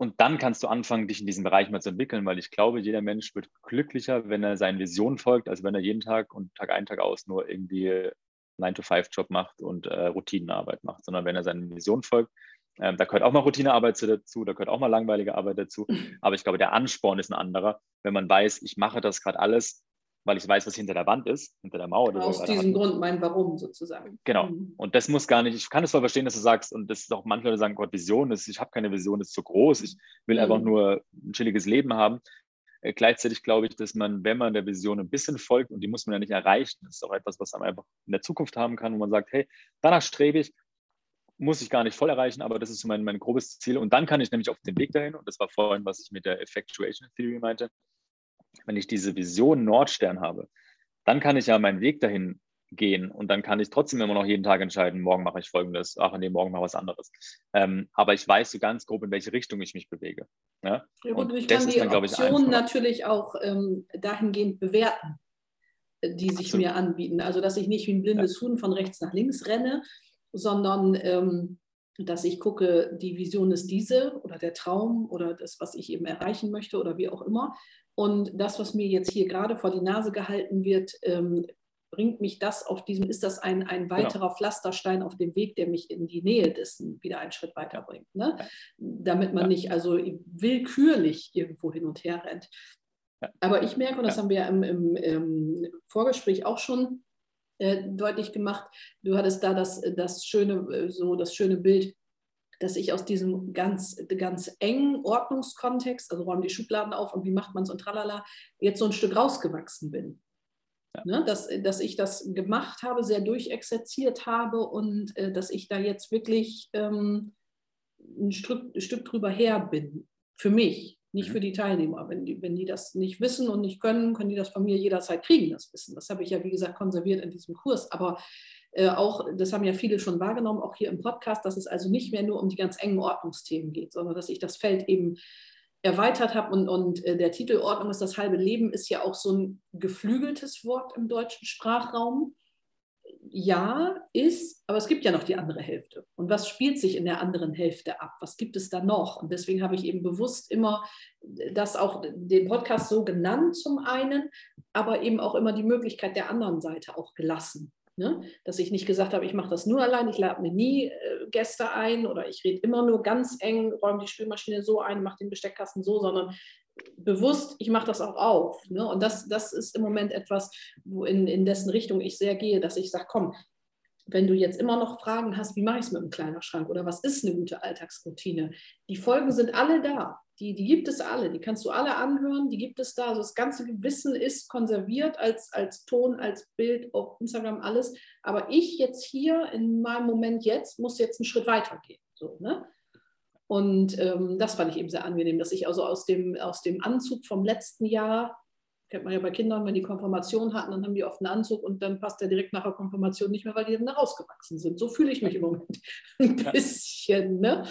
Und dann kannst du anfangen, dich in diesem Bereich mal zu entwickeln, weil ich glaube, jeder Mensch wird glücklicher, wenn er seinen Visionen folgt, als wenn er jeden Tag und Tag ein, Tag aus nur irgendwie 9-to-5-Job macht und äh, Routinenarbeit macht, sondern wenn er seinen Visionen folgt, ähm, da gehört auch mal Routinearbeit dazu, da gehört auch mal langweilige Arbeit dazu. Aber ich glaube, der Ansporn ist ein anderer, wenn man weiß, ich mache das gerade alles, weil ich weiß, was hinter der Wand ist, hinter der Mauer. Aus diesem Grund mein Warum sozusagen. Genau. Mhm. Und das muss gar nicht, ich kann es voll verstehen, dass du sagst, und das ist auch manche Leute sagen, Gott, Vision ist, ich habe keine Vision, ist zu groß, ich will mhm. einfach nur ein chilliges Leben haben. Äh, gleichzeitig glaube ich, dass man, wenn man der Vision ein bisschen folgt, und die muss man ja nicht erreichen, das ist auch etwas, was man einfach in der Zukunft haben kann, wo man sagt, hey, danach strebe ich, muss ich gar nicht voll erreichen, aber das ist so mein, mein grobes Ziel. Und dann kann ich nämlich auf den Weg dahin, und das war vorhin, was ich mit der Effectuation Theory meinte, wenn ich diese Vision Nordstern habe, dann kann ich ja meinen Weg dahin gehen und dann kann ich trotzdem immer noch jeden Tag entscheiden, morgen mache ich folgendes, ach nee, morgen mache ich was anderes. Ähm, aber ich weiß so ganz grob, in welche Richtung ich mich bewege. Ja, ja gut, und ich kann die dann, Optionen natürlich auch ähm, dahingehend bewerten, die sich Absolut. mir anbieten. Also dass ich nicht wie ein blindes ja. Huhn von rechts nach links renne, sondern ähm, dass ich gucke, die Vision ist diese oder der Traum oder das, was ich eben erreichen möchte oder wie auch immer. Und das, was mir jetzt hier gerade vor die Nase gehalten wird, ähm, bringt mich das auf diesem, ist das ein, ein genau. weiterer genau. Pflasterstein auf dem Weg, der mich in die Nähe dessen wieder einen Schritt weiter bringt. Ne? Damit man ja. nicht also willkürlich irgendwo hin und her rennt. Ja. Aber ich merke, und das ja. haben wir im, im, im Vorgespräch auch schon äh, deutlich gemacht. Du hattest da das, das schöne, äh, so das schöne Bild, dass ich aus diesem ganz, ganz engen Ordnungskontext, also räumen die Schubladen auf und wie macht man es und tralala, jetzt so ein Stück rausgewachsen bin. Ja. Ne, dass, dass ich das gemacht habe, sehr durchexerziert habe und äh, dass ich da jetzt wirklich ähm, ein, Stück, ein Stück drüber her bin. Für mich nicht mhm. für die Teilnehmer. Wenn die, wenn die das nicht wissen und nicht können, können die das von mir jederzeit kriegen, das Wissen. Das habe ich ja, wie gesagt, konserviert in diesem Kurs. Aber auch, das haben ja viele schon wahrgenommen, auch hier im Podcast, dass es also nicht mehr nur um die ganz engen Ordnungsthemen geht, sondern dass ich das Feld eben erweitert habe und, und äh, der Titel Ordnung ist das halbe Leben ist ja auch so ein geflügeltes Wort im deutschen Sprachraum ja, ist, aber es gibt ja noch die andere Hälfte. Und was spielt sich in der anderen Hälfte ab? Was gibt es da noch? Und deswegen habe ich eben bewusst immer das auch den Podcast so genannt zum einen, aber eben auch immer die Möglichkeit der anderen Seite auch gelassen. Ne? Dass ich nicht gesagt habe, ich mache das nur allein, ich lade mir nie äh, Gäste ein oder ich rede immer nur ganz eng, räume die Spülmaschine so ein, mache den Besteckkasten so, sondern bewusst, ich mache das auch auf. Ne? Und das, das ist im Moment etwas, wo in, in dessen Richtung ich sehr gehe, dass ich sage, komm, wenn du jetzt immer noch Fragen hast, wie mache ich es mit dem Kleiderschrank oder was ist eine gute Alltagsroutine? Die Folgen sind alle da. Die, die gibt es alle, die kannst du alle anhören, die gibt es da. Also das ganze Wissen ist konserviert als, als Ton, als Bild auf Instagram, alles. Aber ich jetzt hier in meinem Moment jetzt muss jetzt einen Schritt weiter gehen. So, ne? Und ähm, das fand ich eben sehr angenehm, dass ich also aus dem, aus dem Anzug vom letzten Jahr, kennt man ja bei Kindern, wenn die Konfirmation hatten, dann haben die oft einen Anzug und dann passt der direkt nach der Konfirmation nicht mehr, weil die dann rausgewachsen sind. So fühle ich mich im Moment ein bisschen. Ne?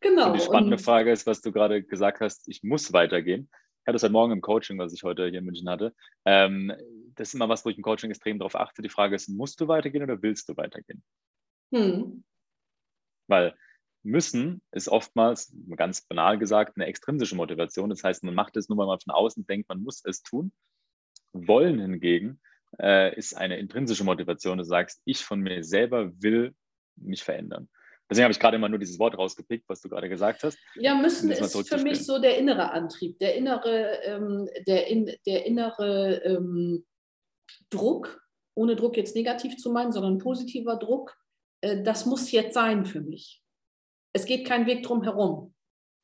Genau. Und die spannende und, Frage ist, was du gerade gesagt hast, ich muss weitergehen. Ich hatte das heute Morgen im Coaching, was ich heute hier in München hatte. Ähm, das ist immer was, wo ich im Coaching extrem darauf achte. Die Frage ist, musst du weitergehen oder willst du weitergehen? Hm. Weil müssen ist oftmals, ganz banal gesagt, eine extrinsische Motivation. Das heißt, man macht es nur, weil man von außen denkt, man muss es tun. Wollen hingegen äh, ist eine intrinsische Motivation. Du sagst, ich von mir selber will mich verändern. Deswegen habe ich gerade immer nur dieses Wort rausgepickt, was du gerade gesagt hast. Ja, müssen ist für mich so der innere Antrieb, der innere, ähm, der, in, der innere ähm, Druck, ohne Druck jetzt negativ zu meinen, sondern positiver Druck, äh, das muss jetzt sein für mich. Es geht kein Weg drum herum.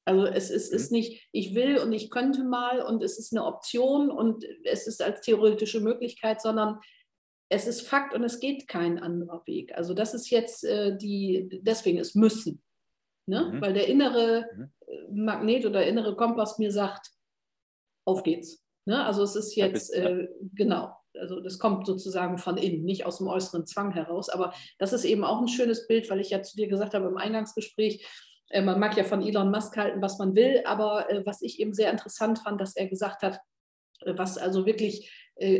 Also es ist, mhm. ist nicht, ich will und ich könnte mal und es ist eine Option und es ist als theoretische Möglichkeit, sondern es ist Fakt und es geht kein anderer Weg. Also das ist jetzt äh, die, deswegen ist müssen. Ne? Mhm. Weil der innere mhm. Äh, Magnet oder innere Kompass mir sagt, auf geht's. Ne? Also es ist jetzt, äh, genau, also das kommt sozusagen von innen, nicht aus dem äußeren Zwang heraus. Aber das ist eben auch ein schönes Bild, weil ich ja zu dir gesagt habe im Eingangsgespräch, äh, man mag ja von Elon Musk halten, was man will, aber äh, was ich eben sehr interessant fand, dass er gesagt hat, äh, was also wirklich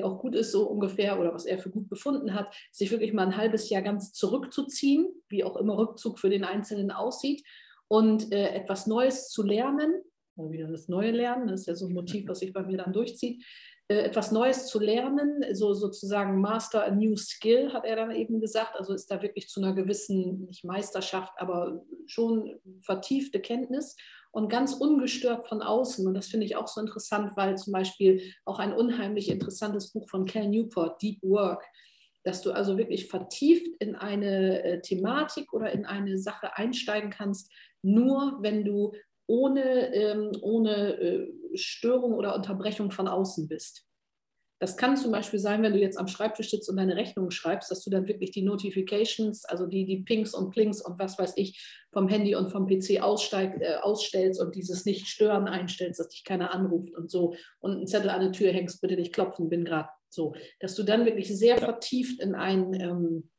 auch gut ist, so ungefähr, oder was er für gut befunden hat, sich wirklich mal ein halbes Jahr ganz zurückzuziehen, wie auch immer Rückzug für den Einzelnen aussieht, und etwas Neues zu lernen, wieder das neue Lernen, das ist ja so ein Motiv, was sich bei mir dann durchzieht, äh, etwas Neues zu lernen, so sozusagen Master a New Skill, hat er dann eben gesagt. Also ist da wirklich zu einer gewissen, nicht Meisterschaft, aber schon vertiefte Kenntnis und ganz ungestört von außen. Und das finde ich auch so interessant, weil zum Beispiel auch ein unheimlich interessantes Buch von Cal Newport, Deep Work, dass du also wirklich vertieft in eine äh, Thematik oder in eine Sache einsteigen kannst, nur wenn du ohne, ähm, ohne äh, Störung oder Unterbrechung von außen bist. Das kann zum Beispiel sein, wenn du jetzt am Schreibtisch sitzt und deine Rechnung schreibst, dass du dann wirklich die Notifications, also die, die Pings und Plings und was weiß ich, vom Handy und vom PC aussteig, äh, ausstellst und dieses Nicht-Stören einstellst, dass dich keiner anruft und so und einen Zettel an die Tür hängst, bitte nicht klopfen, bin gerade so. Dass du dann wirklich sehr vertieft in ein, ähm,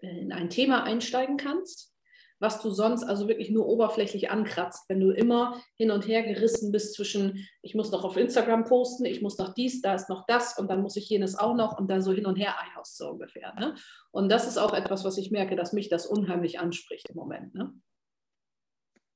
in ein Thema einsteigen kannst was du sonst also wirklich nur oberflächlich ankratzt, wenn du immer hin und her gerissen bist zwischen, ich muss noch auf Instagram posten, ich muss noch dies, da ist noch das und dann muss ich jenes auch noch und dann so hin und her eierst so ungefähr. Ne? Und das ist auch etwas, was ich merke, dass mich das unheimlich anspricht im Moment. Ne?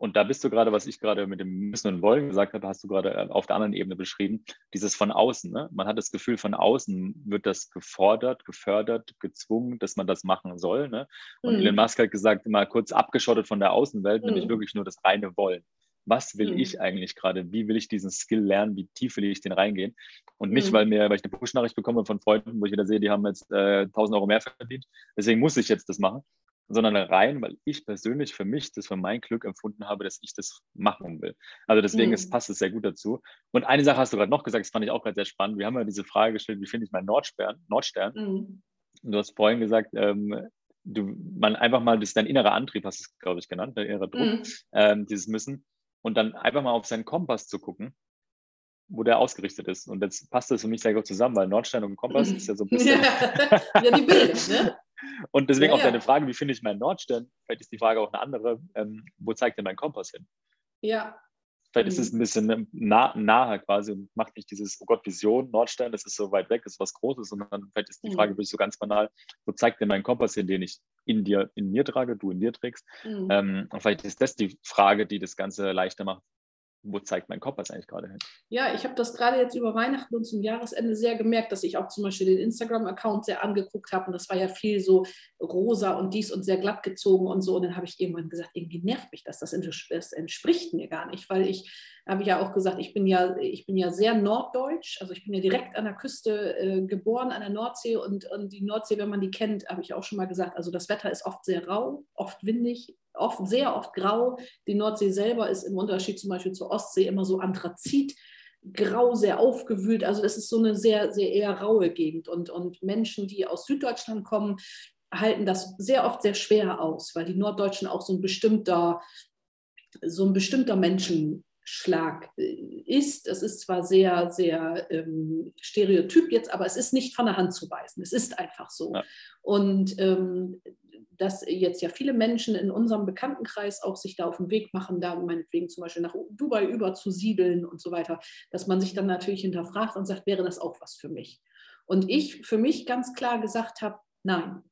Und da bist du gerade, was ich gerade mit dem Müssen und Wollen gesagt habe, hast du gerade äh, auf der anderen Ebene beschrieben, dieses von außen. Ne? Man hat das Gefühl, von außen wird das gefordert, gefördert, gezwungen, dass man das machen soll. Ne? Und mhm. Elon Musk hat gesagt, mal kurz abgeschottet von der Außenwelt, mhm. nämlich wirklich nur das reine Wollen. Was will mhm. ich eigentlich gerade? Wie will ich diesen Skill lernen? Wie tief will ich den reingehen? Und nicht, mhm. weil, mir, weil ich eine Push-Nachricht bekomme von Freunden, wo ich wieder sehe, die haben jetzt äh, 1000 Euro mehr verdient. Deswegen muss ich jetzt das machen, sondern rein, weil ich persönlich für mich das für mein Glück empfunden habe, dass ich das machen will. Also deswegen mhm. ist, passt es sehr gut dazu. Und eine Sache hast du gerade noch gesagt, das fand ich auch gerade sehr spannend. Wir haben ja diese Frage gestellt, wie finde ich meinen Nordstern? Nordstern? Mhm. Und du hast vorhin gesagt, ähm, du, man einfach mal, das ist dein innerer Antrieb, hast du es, glaube ich, genannt, dein innerer Druck, mhm. ähm, dieses Müssen. Und dann einfach mal auf seinen Kompass zu gucken, wo der ausgerichtet ist. Und jetzt passt das für mich sehr gut zusammen, weil Nordstern und Kompass ist ja so ein bisschen. ja, die Bilder, ne? Und deswegen ja, auch deine Frage, wie finde ich meinen Nordstern? Vielleicht ist die Frage auch eine andere, ähm, wo zeigt denn mein Kompass hin? Ja. Vielleicht mhm. ist es ein bisschen nah, nahe quasi und macht nicht dieses, oh Gott, Vision, Nordstern, das ist so weit weg, das ist was Großes, sondern vielleicht ist die mhm. Frage wirklich so ganz banal, wo zeigt denn mein Kompass hin, den ich in dir, in mir trage, du in dir trägst? Mhm. Ähm, und vielleicht ist das die Frage, die das Ganze leichter macht, wo zeigt mein Kompass eigentlich gerade hin? Ja, ich habe das gerade jetzt über Weihnachten und zum Jahresende sehr gemerkt, dass ich auch zum Beispiel den Instagram-Account sehr angeguckt habe und das war ja viel so rosa und dies und sehr glatt gezogen und so. Und dann habe ich irgendwann gesagt, irgendwie nervt mich das, das entspricht mir gar nicht, weil ich habe ja auch gesagt, ich bin ja, ich bin ja sehr norddeutsch, also ich bin ja direkt an der Küste äh, geboren, an der Nordsee und, und die Nordsee, wenn man die kennt, habe ich auch schon mal gesagt, also das Wetter ist oft sehr rau, oft windig, oft, sehr oft grau. Die Nordsee selber ist im Unterschied zum Beispiel zur Ostsee immer so Anthrazit, grau, sehr aufgewühlt. Also das ist so eine sehr, sehr eher raue Gegend. Und, und Menschen, die aus Süddeutschland kommen, halten das sehr oft sehr schwer aus, weil die Norddeutschen auch so ein bestimmter, so ein bestimmter Menschenschlag äh, ist. Es ist zwar sehr, sehr ähm, stereotyp jetzt, aber es ist nicht von der Hand zu weisen. Es ist einfach so. Ja. Und ähm, dass jetzt ja viele Menschen in unserem Bekanntenkreis auch sich da auf den Weg machen, da meinetwegen zum Beispiel nach Dubai überzusiedeln und so weiter, dass man sich dann natürlich hinterfragt und sagt, wäre das auch was für mich? Und ich für mich ganz klar gesagt habe, nein,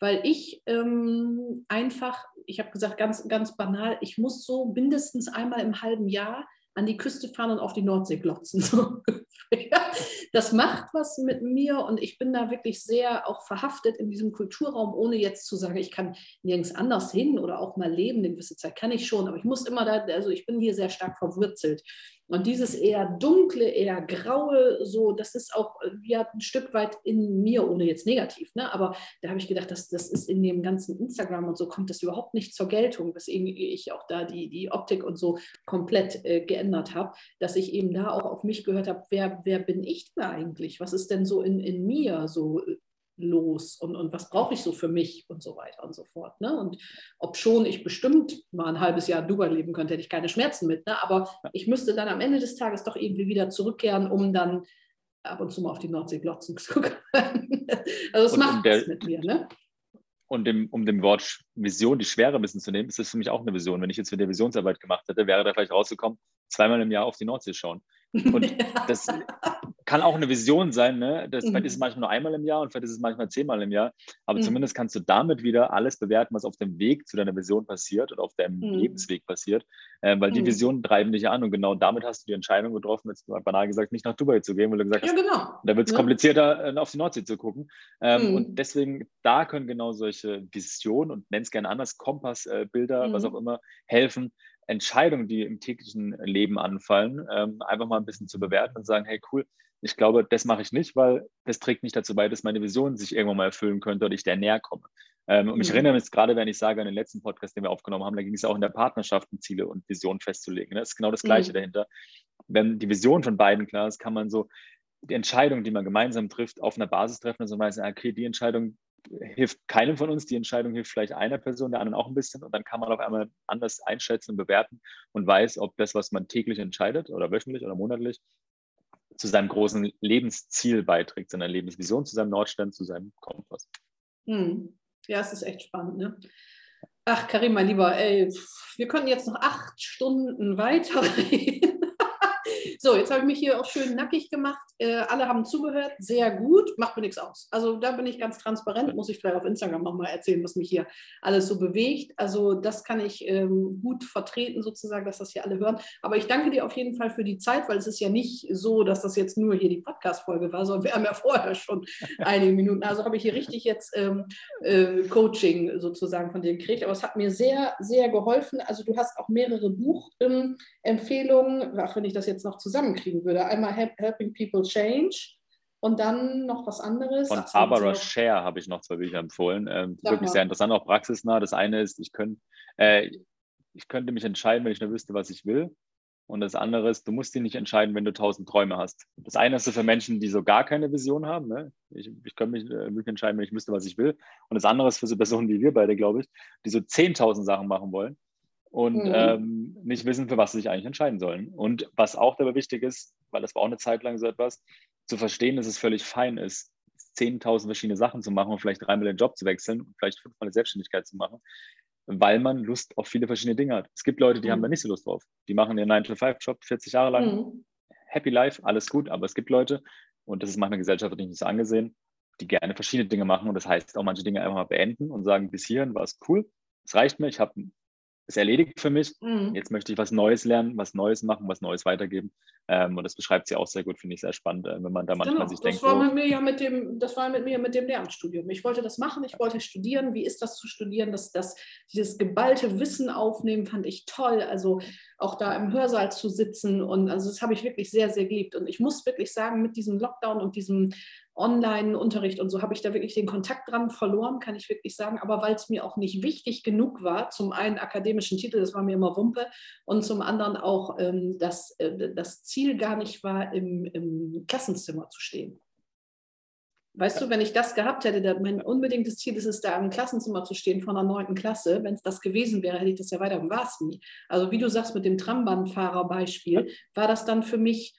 weil ich ähm, einfach, ich habe gesagt, ganz, ganz banal, ich muss so mindestens einmal im halben Jahr an die Küste fahren und auf die Nordsee glotzen. So das macht was mit mir und ich bin da wirklich sehr auch verhaftet in diesem Kulturraum, ohne jetzt zu sagen, ich kann nirgends anders hin oder auch mal leben. Eine gewisse Zeit kann ich schon, aber ich muss immer da, also ich bin hier sehr stark verwurzelt. Und dieses eher dunkle, eher graue, so, das ist auch äh, ja, ein Stück weit in mir, ohne jetzt negativ, ne? aber da habe ich gedacht, das, das ist in dem ganzen Instagram und so kommt das überhaupt nicht zur Geltung, weswegen ich auch da die, die Optik und so komplett äh, geändert habe, dass ich eben da auch auf mich gehört habe, wer, wer bin ich denn eigentlich? Was ist denn so in, in mir so äh, los und, und was brauche ich so für mich und so weiter und so fort. Ne? Und ob schon ich bestimmt mal ein halbes Jahr in Dubai leben könnte, hätte ich keine Schmerzen mit. Ne? Aber ich müsste dann am Ende des Tages doch irgendwie wieder zurückkehren, um dann ab und zu mal auf die Nordsee glotzen zu können. also es macht der, was mit mir. Ne? Und dem, um dem Wort Vision die Schwere ein bisschen zu nehmen, ist das für mich auch eine Vision. Wenn ich jetzt wieder Visionsarbeit gemacht hätte, wäre da vielleicht rausgekommen, zweimal im Jahr auf die Nordsee schauen. Und das kann auch eine Vision sein. Ne? Das, mhm. Vielleicht ist es manchmal nur einmal im Jahr und vielleicht ist es manchmal zehnmal im Jahr. Aber mhm. zumindest kannst du damit wieder alles bewerten, was auf dem Weg zu deiner Vision passiert oder auf deinem mhm. Lebensweg passiert. Äh, weil die mhm. Visionen treiben dich an und genau damit hast du die Entscheidung getroffen, jetzt banal gesagt, nicht nach Dubai zu gehen, weil du gesagt hast, ja, genau. da wird es ja. komplizierter, äh, auf die Nordsee zu gucken. Ähm, und mhm. deswegen, da können genau solche Visionen und nenn es gerne anders, Kompassbilder, was mhm. auch immer, helfen, Entscheidungen, die im täglichen Leben anfallen, ähm, einfach mal ein bisschen zu bewerten und sagen, hey cool, ich glaube, das mache ich nicht, weil das trägt nicht dazu bei, dass meine Vision sich irgendwann mal erfüllen könnte oder ich der näher komme. Ähm, und mhm. ich erinnere mich gerade, wenn ich sage, an den letzten Podcast, den wir aufgenommen haben, da ging es auch in der Partnerschaft, Ziele und Visionen festzulegen. Das ist genau das Gleiche mhm. dahinter. Wenn die Vision von beiden klar ist, kann man so die Entscheidung, die man gemeinsam trifft, auf einer Basis treffen und so meinen, okay, die Entscheidung hilft keinem von uns, die Entscheidung hilft vielleicht einer Person, der anderen auch ein bisschen und dann kann man auf einmal anders einschätzen und bewerten und weiß, ob das, was man täglich entscheidet oder wöchentlich oder monatlich, zu seinem großen Lebensziel beiträgt, seiner Lebensvision, zu seinem Nordstern, zu seinem Kompass. Hm. Ja, es ist echt spannend. Ne? Ach, Karim, mein Lieber, ey, wir können jetzt noch acht Stunden weiterreden. So, jetzt habe ich mich hier auch schön nackig gemacht. Äh, alle haben zugehört, sehr gut, macht mir nichts aus. Also da bin ich ganz transparent, muss ich vielleicht auf Instagram nochmal erzählen, was mich hier alles so bewegt. Also das kann ich ähm, gut vertreten sozusagen, dass das hier alle hören. Aber ich danke dir auf jeden Fall für die Zeit, weil es ist ja nicht so, dass das jetzt nur hier die Podcast-Folge war, sondern wir haben ja vorher schon einige Minuten. Also habe ich hier richtig jetzt ähm, äh, Coaching sozusagen von dir gekriegt. Aber es hat mir sehr, sehr geholfen. Also du hast auch mehrere Buchempfehlungen, ähm, auch wenn ich das jetzt noch zusammenkriegen würde. Einmal Helping People Change und dann noch was anderes. Von Barbara so. Share habe ich noch zwei Bücher empfohlen. Ähm, wirklich mal. sehr interessant, auch praxisnah. Das eine ist, ich, könnt, äh, ich könnte mich entscheiden, wenn ich nur wüsste, was ich will. Und das andere ist, du musst dich nicht entscheiden, wenn du tausend Träume hast. Das eine ist so für Menschen, die so gar keine Vision haben. Ne? Ich, ich könnte mich äh, wirklich entscheiden, wenn ich wüsste, was ich will. Und das andere ist für so Personen wie wir beide, glaube ich, die so 10.000 Sachen machen wollen und mhm. ähm, nicht wissen, für was sie sich eigentlich entscheiden sollen. Und was auch dabei wichtig ist, weil das war auch eine Zeit lang so etwas, zu verstehen, dass es völlig fein ist, 10.000 verschiedene Sachen zu machen und vielleicht dreimal den Job zu wechseln und vielleicht fünfmal eine Selbstständigkeit zu machen, weil man Lust auf viele verschiedene Dinge hat. Es gibt Leute, die mhm. haben da nicht so Lust drauf. Die machen ihren 9-to-5-Job 40 Jahre lang, mhm. happy life, alles gut, aber es gibt Leute, und das ist manchmal gesellschaftlich nicht so angesehen, die gerne verschiedene Dinge machen und das heißt auch manche Dinge einfach mal beenden und sagen, bis hierhin war es cool, es reicht mir, ich habe ist erledigt für mich. Mhm. Jetzt möchte ich was Neues lernen, was Neues machen, was Neues weitergeben. Ähm, und das beschreibt sie auch sehr gut, finde ich sehr spannend, äh, wenn man da manchmal genau, sich das denkt. War mit mir ja mit dem, das war mit mir mit dem Lehramtsstudium. Ich wollte das machen, ich wollte studieren. Wie ist das zu studieren? Das, das, dieses geballte Wissen aufnehmen, fand ich toll. Also auch da im Hörsaal zu sitzen. Und also das habe ich wirklich sehr, sehr geliebt. Und ich muss wirklich sagen, mit diesem Lockdown und diesem Online-Unterricht und so habe ich da wirklich den Kontakt dran verloren, kann ich wirklich sagen. Aber weil es mir auch nicht wichtig genug war, zum einen akademischen Titel, das war mir immer Wumpe, und zum anderen auch, ähm, dass äh, das Ziel gar nicht war, im, im Klassenzimmer zu stehen. Weißt du, wenn ich das gehabt hätte, mein unbedingtes Ziel ist es, da im Klassenzimmer zu stehen von der neunten Klasse. Wenn es das gewesen wäre, hätte ich das ja weiter, war es nie. Also wie du sagst mit dem Trambahnfahrer-Beispiel, war das dann für mich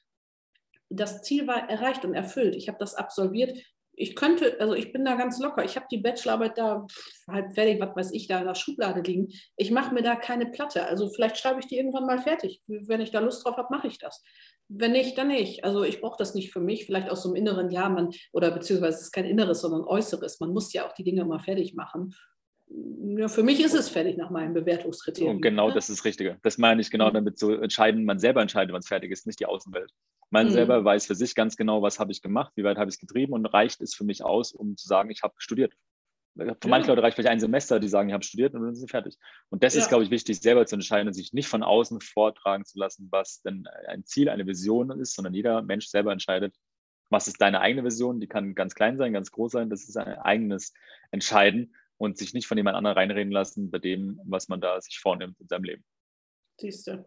das Ziel war erreicht und erfüllt. Ich habe das absolviert. Ich könnte, also ich bin da ganz locker. Ich habe die Bachelorarbeit da halb fertig, was weiß ich, da in der Schublade liegen. Ich mache mir da keine Platte. Also vielleicht schreibe ich die irgendwann mal fertig. Wenn ich da Lust drauf habe, mache ich das. Wenn nicht, dann nicht. Also ich brauche das nicht für mich, vielleicht aus so einem inneren Ja, man, oder beziehungsweise es ist kein Inneres, sondern Äußeres. Man muss ja auch die Dinge mal fertig machen. Ja, für mich ist es fertig nach meinem Bewertungskriterium. Und genau ne? das ist das Richtige. Das meine ich genau mhm. damit zu entscheiden, man selber entscheidet, wann es fertig ist, nicht die Außenwelt. Man mhm. selber weiß für sich ganz genau, was habe ich gemacht, wie weit habe ich es getrieben und reicht es für mich aus, um zu sagen, ich habe studiert. Für ja. manche Leute reicht vielleicht ein Semester, die sagen, ich habe studiert und dann sind sie fertig. Und das ja. ist, glaube ich, wichtig, selber zu entscheiden und sich nicht von außen vortragen zu lassen, was denn ein Ziel, eine Vision ist, sondern jeder Mensch selber entscheidet, was ist deine eigene Vision, die kann ganz klein sein, ganz groß sein, das ist ein eigenes Entscheiden und sich nicht von jemand anderem reinreden lassen bei dem, was man da sich vornimmt in seinem Leben. Siehst du.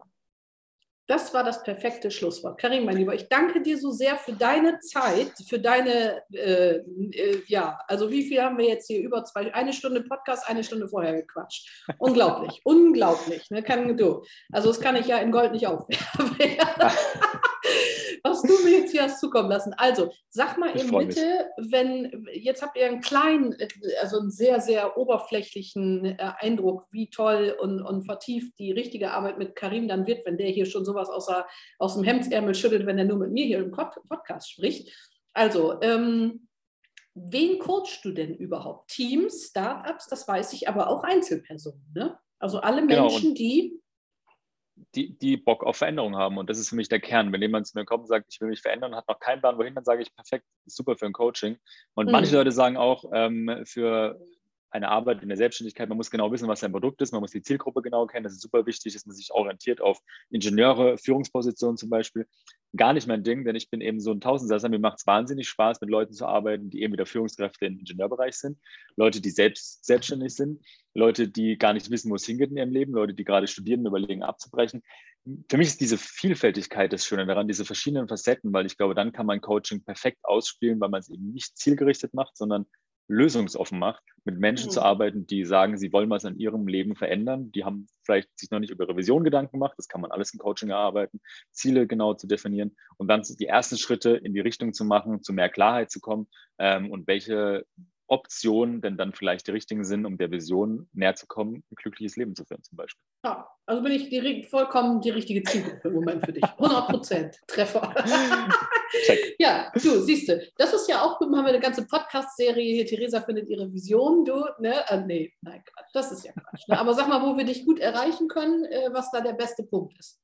Das war das perfekte Schlusswort. Karin, mein Lieber, ich danke dir so sehr für deine Zeit, für deine, äh, äh, ja, also wie viel haben wir jetzt hier? Über zwei, eine Stunde Podcast, eine Stunde vorher gequatscht. Unglaublich, unglaublich. Ne? Kann, du. Also das kann ich ja in Gold nicht aufwerfen. was du mir jetzt hier hast zukommen lassen. Also, sag mal eben bitte, wenn, jetzt habt ihr einen kleinen, also einen sehr, sehr oberflächlichen äh, Eindruck, wie toll und, und vertieft die richtige Arbeit mit Karim dann wird, wenn der hier schon sowas außer, aus dem Hemdsärmel schüttelt, wenn er nur mit mir hier im Podcast spricht. Also, ähm, wen coachst du denn überhaupt? Teams, Startups, das weiß ich, aber auch Einzelpersonen, ne? Also alle genau, Menschen, genau, die die, die Bock auf Veränderung haben. Und das ist für mich der Kern. Wenn jemand zu mir kommt und sagt, ich will mich verändern, hat noch keinen Plan wohin, dann sage ich, perfekt, super für ein Coaching. Und mhm. manche Leute sagen auch, ähm, für eine Arbeit in der Selbstständigkeit, man muss genau wissen, was sein Produkt ist, man muss die Zielgruppe genau kennen. Das ist super wichtig, dass man sich orientiert auf Ingenieure, Führungspositionen zum Beispiel. Gar nicht mein Ding, denn ich bin eben so ein Tausendsasser. Mir macht es wahnsinnig Spaß, mit Leuten zu arbeiten, die eben wieder Führungskräfte im Ingenieurbereich sind, Leute, die selbst selbstständig sind, Leute, die gar nicht wissen, wo es hingeht in ihrem Leben, Leute, die gerade studieren und überlegen abzubrechen. Für mich ist diese Vielfältigkeit das Schöne daran, diese verschiedenen Facetten, weil ich glaube, dann kann man Coaching perfekt ausspielen, weil man es eben nicht zielgerichtet macht, sondern lösungsoffen macht, mit Menschen mhm. zu arbeiten, die sagen, sie wollen was in ihrem Leben verändern. Die haben vielleicht sich noch nicht über ihre Vision Gedanken gemacht. Das kann man alles im Coaching erarbeiten, Ziele genau zu definieren und dann die ersten Schritte in die Richtung zu machen, zu mehr Klarheit zu kommen ähm, und welche Optionen denn dann vielleicht die richtigen sind, um der Vision näher zu kommen, ein glückliches Leben zu führen zum Beispiel. Ja, also bin ich die, vollkommen die richtige Zielgruppe im Moment für dich. 100 Prozent Treffer. ja, du, siehst du, das ist ja auch, haben wir eine ganze Podcast-Serie, Theresa findet ihre Vision, du, ne? Äh, nee, nein, Quatsch, das ist ja Quatsch. Ne? Aber sag mal, wo wir dich gut erreichen können, äh, was da der beste Punkt ist.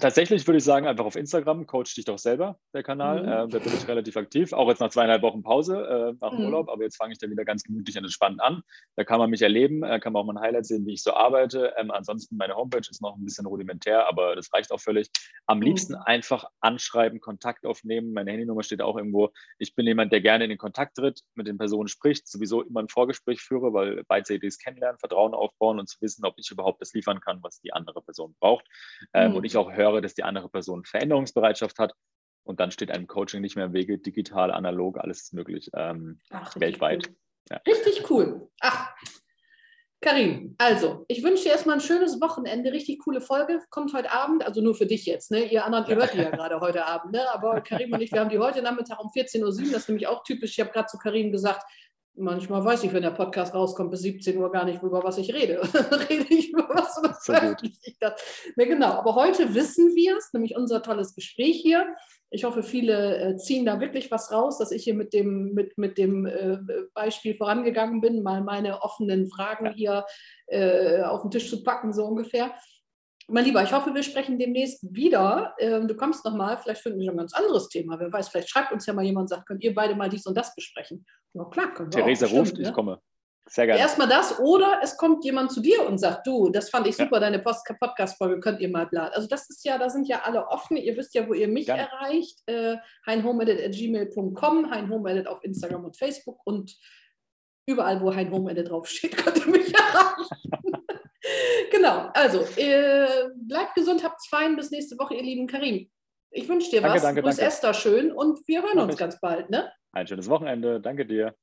Tatsächlich würde ich sagen, einfach auf Instagram, coach dich doch selber, der Kanal. Mhm. Äh, da bin ich relativ aktiv, auch jetzt nach zweieinhalb Wochen Pause äh, nach dem mhm. Urlaub, aber jetzt fange ich da wieder ganz gemütlich und entspannt an. Da kann man mich erleben, äh, kann man auch mal ein Highlight sehen, wie ich so arbeite. Ähm, ansonsten meine Homepage ist noch ein bisschen rudimentär, aber das reicht auch völlig. Am mhm. liebsten einfach anschreiben, Kontakt aufnehmen. Meine Handynummer steht auch irgendwo. Ich bin jemand, der gerne in den Kontakt tritt, mit den Personen spricht, sowieso immer ein Vorgespräch führe, weil beidseitiges Kennenlernen, Vertrauen aufbauen und zu wissen, ob ich überhaupt das liefern kann, was die andere Person braucht. Ähm, und ich auch höre, dass die andere Person Veränderungsbereitschaft hat. Und dann steht einem Coaching nicht mehr im Wege, digital, analog, alles ist möglich, ähm, Ach, weltweit. Cool. Ja. Richtig cool. Ach, Karim, also, ich wünsche dir erstmal ein schönes Wochenende, richtig coole Folge, kommt heute Abend, also nur für dich jetzt, ne? Ihr anderen, ihr hört die ja gerade heute Abend, ne? Aber Karim und ich, wir haben die heute Nachmittag um 14.07 Uhr, das ist nämlich auch typisch. Ich habe gerade zu Karim gesagt, manchmal weiß ich, wenn der Podcast rauskommt, bis 17 Uhr gar nicht, über was ich rede. rede ich über was oder veröffentliche ich das. Ne, genau, aber heute wissen wir es, nämlich unser tolles Gespräch hier. Ich hoffe, viele äh, ziehen da wirklich was raus, dass ich hier mit dem, mit, mit dem äh, Beispiel vorangegangen bin, mal meine offenen Fragen hier äh, auf den Tisch zu packen, so ungefähr. Mein Lieber, ich hoffe, wir sprechen demnächst wieder. Ähm, du kommst nochmal, vielleicht finden wir ein ganz anderes Thema. Wer weiß, vielleicht schreibt uns ja mal jemand und sagt, könnt ihr beide mal dies und das besprechen. Na klar, können wir Theresa ruft, stimmt, ich ne? komme. Sehr gerne. Erstmal das oder es kommt jemand zu dir und sagt, du, das fand ich super, ja. deine Podcast-Folge, könnt ihr mal bla. Also das ist ja, da sind ja alle offen. Ihr wisst ja, wo ihr mich gerne. erreicht. Äh, heinhomeedit.gmail.com, heinhomeedit auf Instagram und Facebook und überall, wo heinhomeedit draufsteht, könnt ihr mich erreichen. Genau, also äh, bleibt gesund, habt's fein. Bis nächste Woche, ihr lieben Karim. Ich wünsche dir danke, was. Danke, Grüß danke. Esther schön und wir hören Mach uns ich. ganz bald. Ne? Ein schönes Wochenende. Danke dir.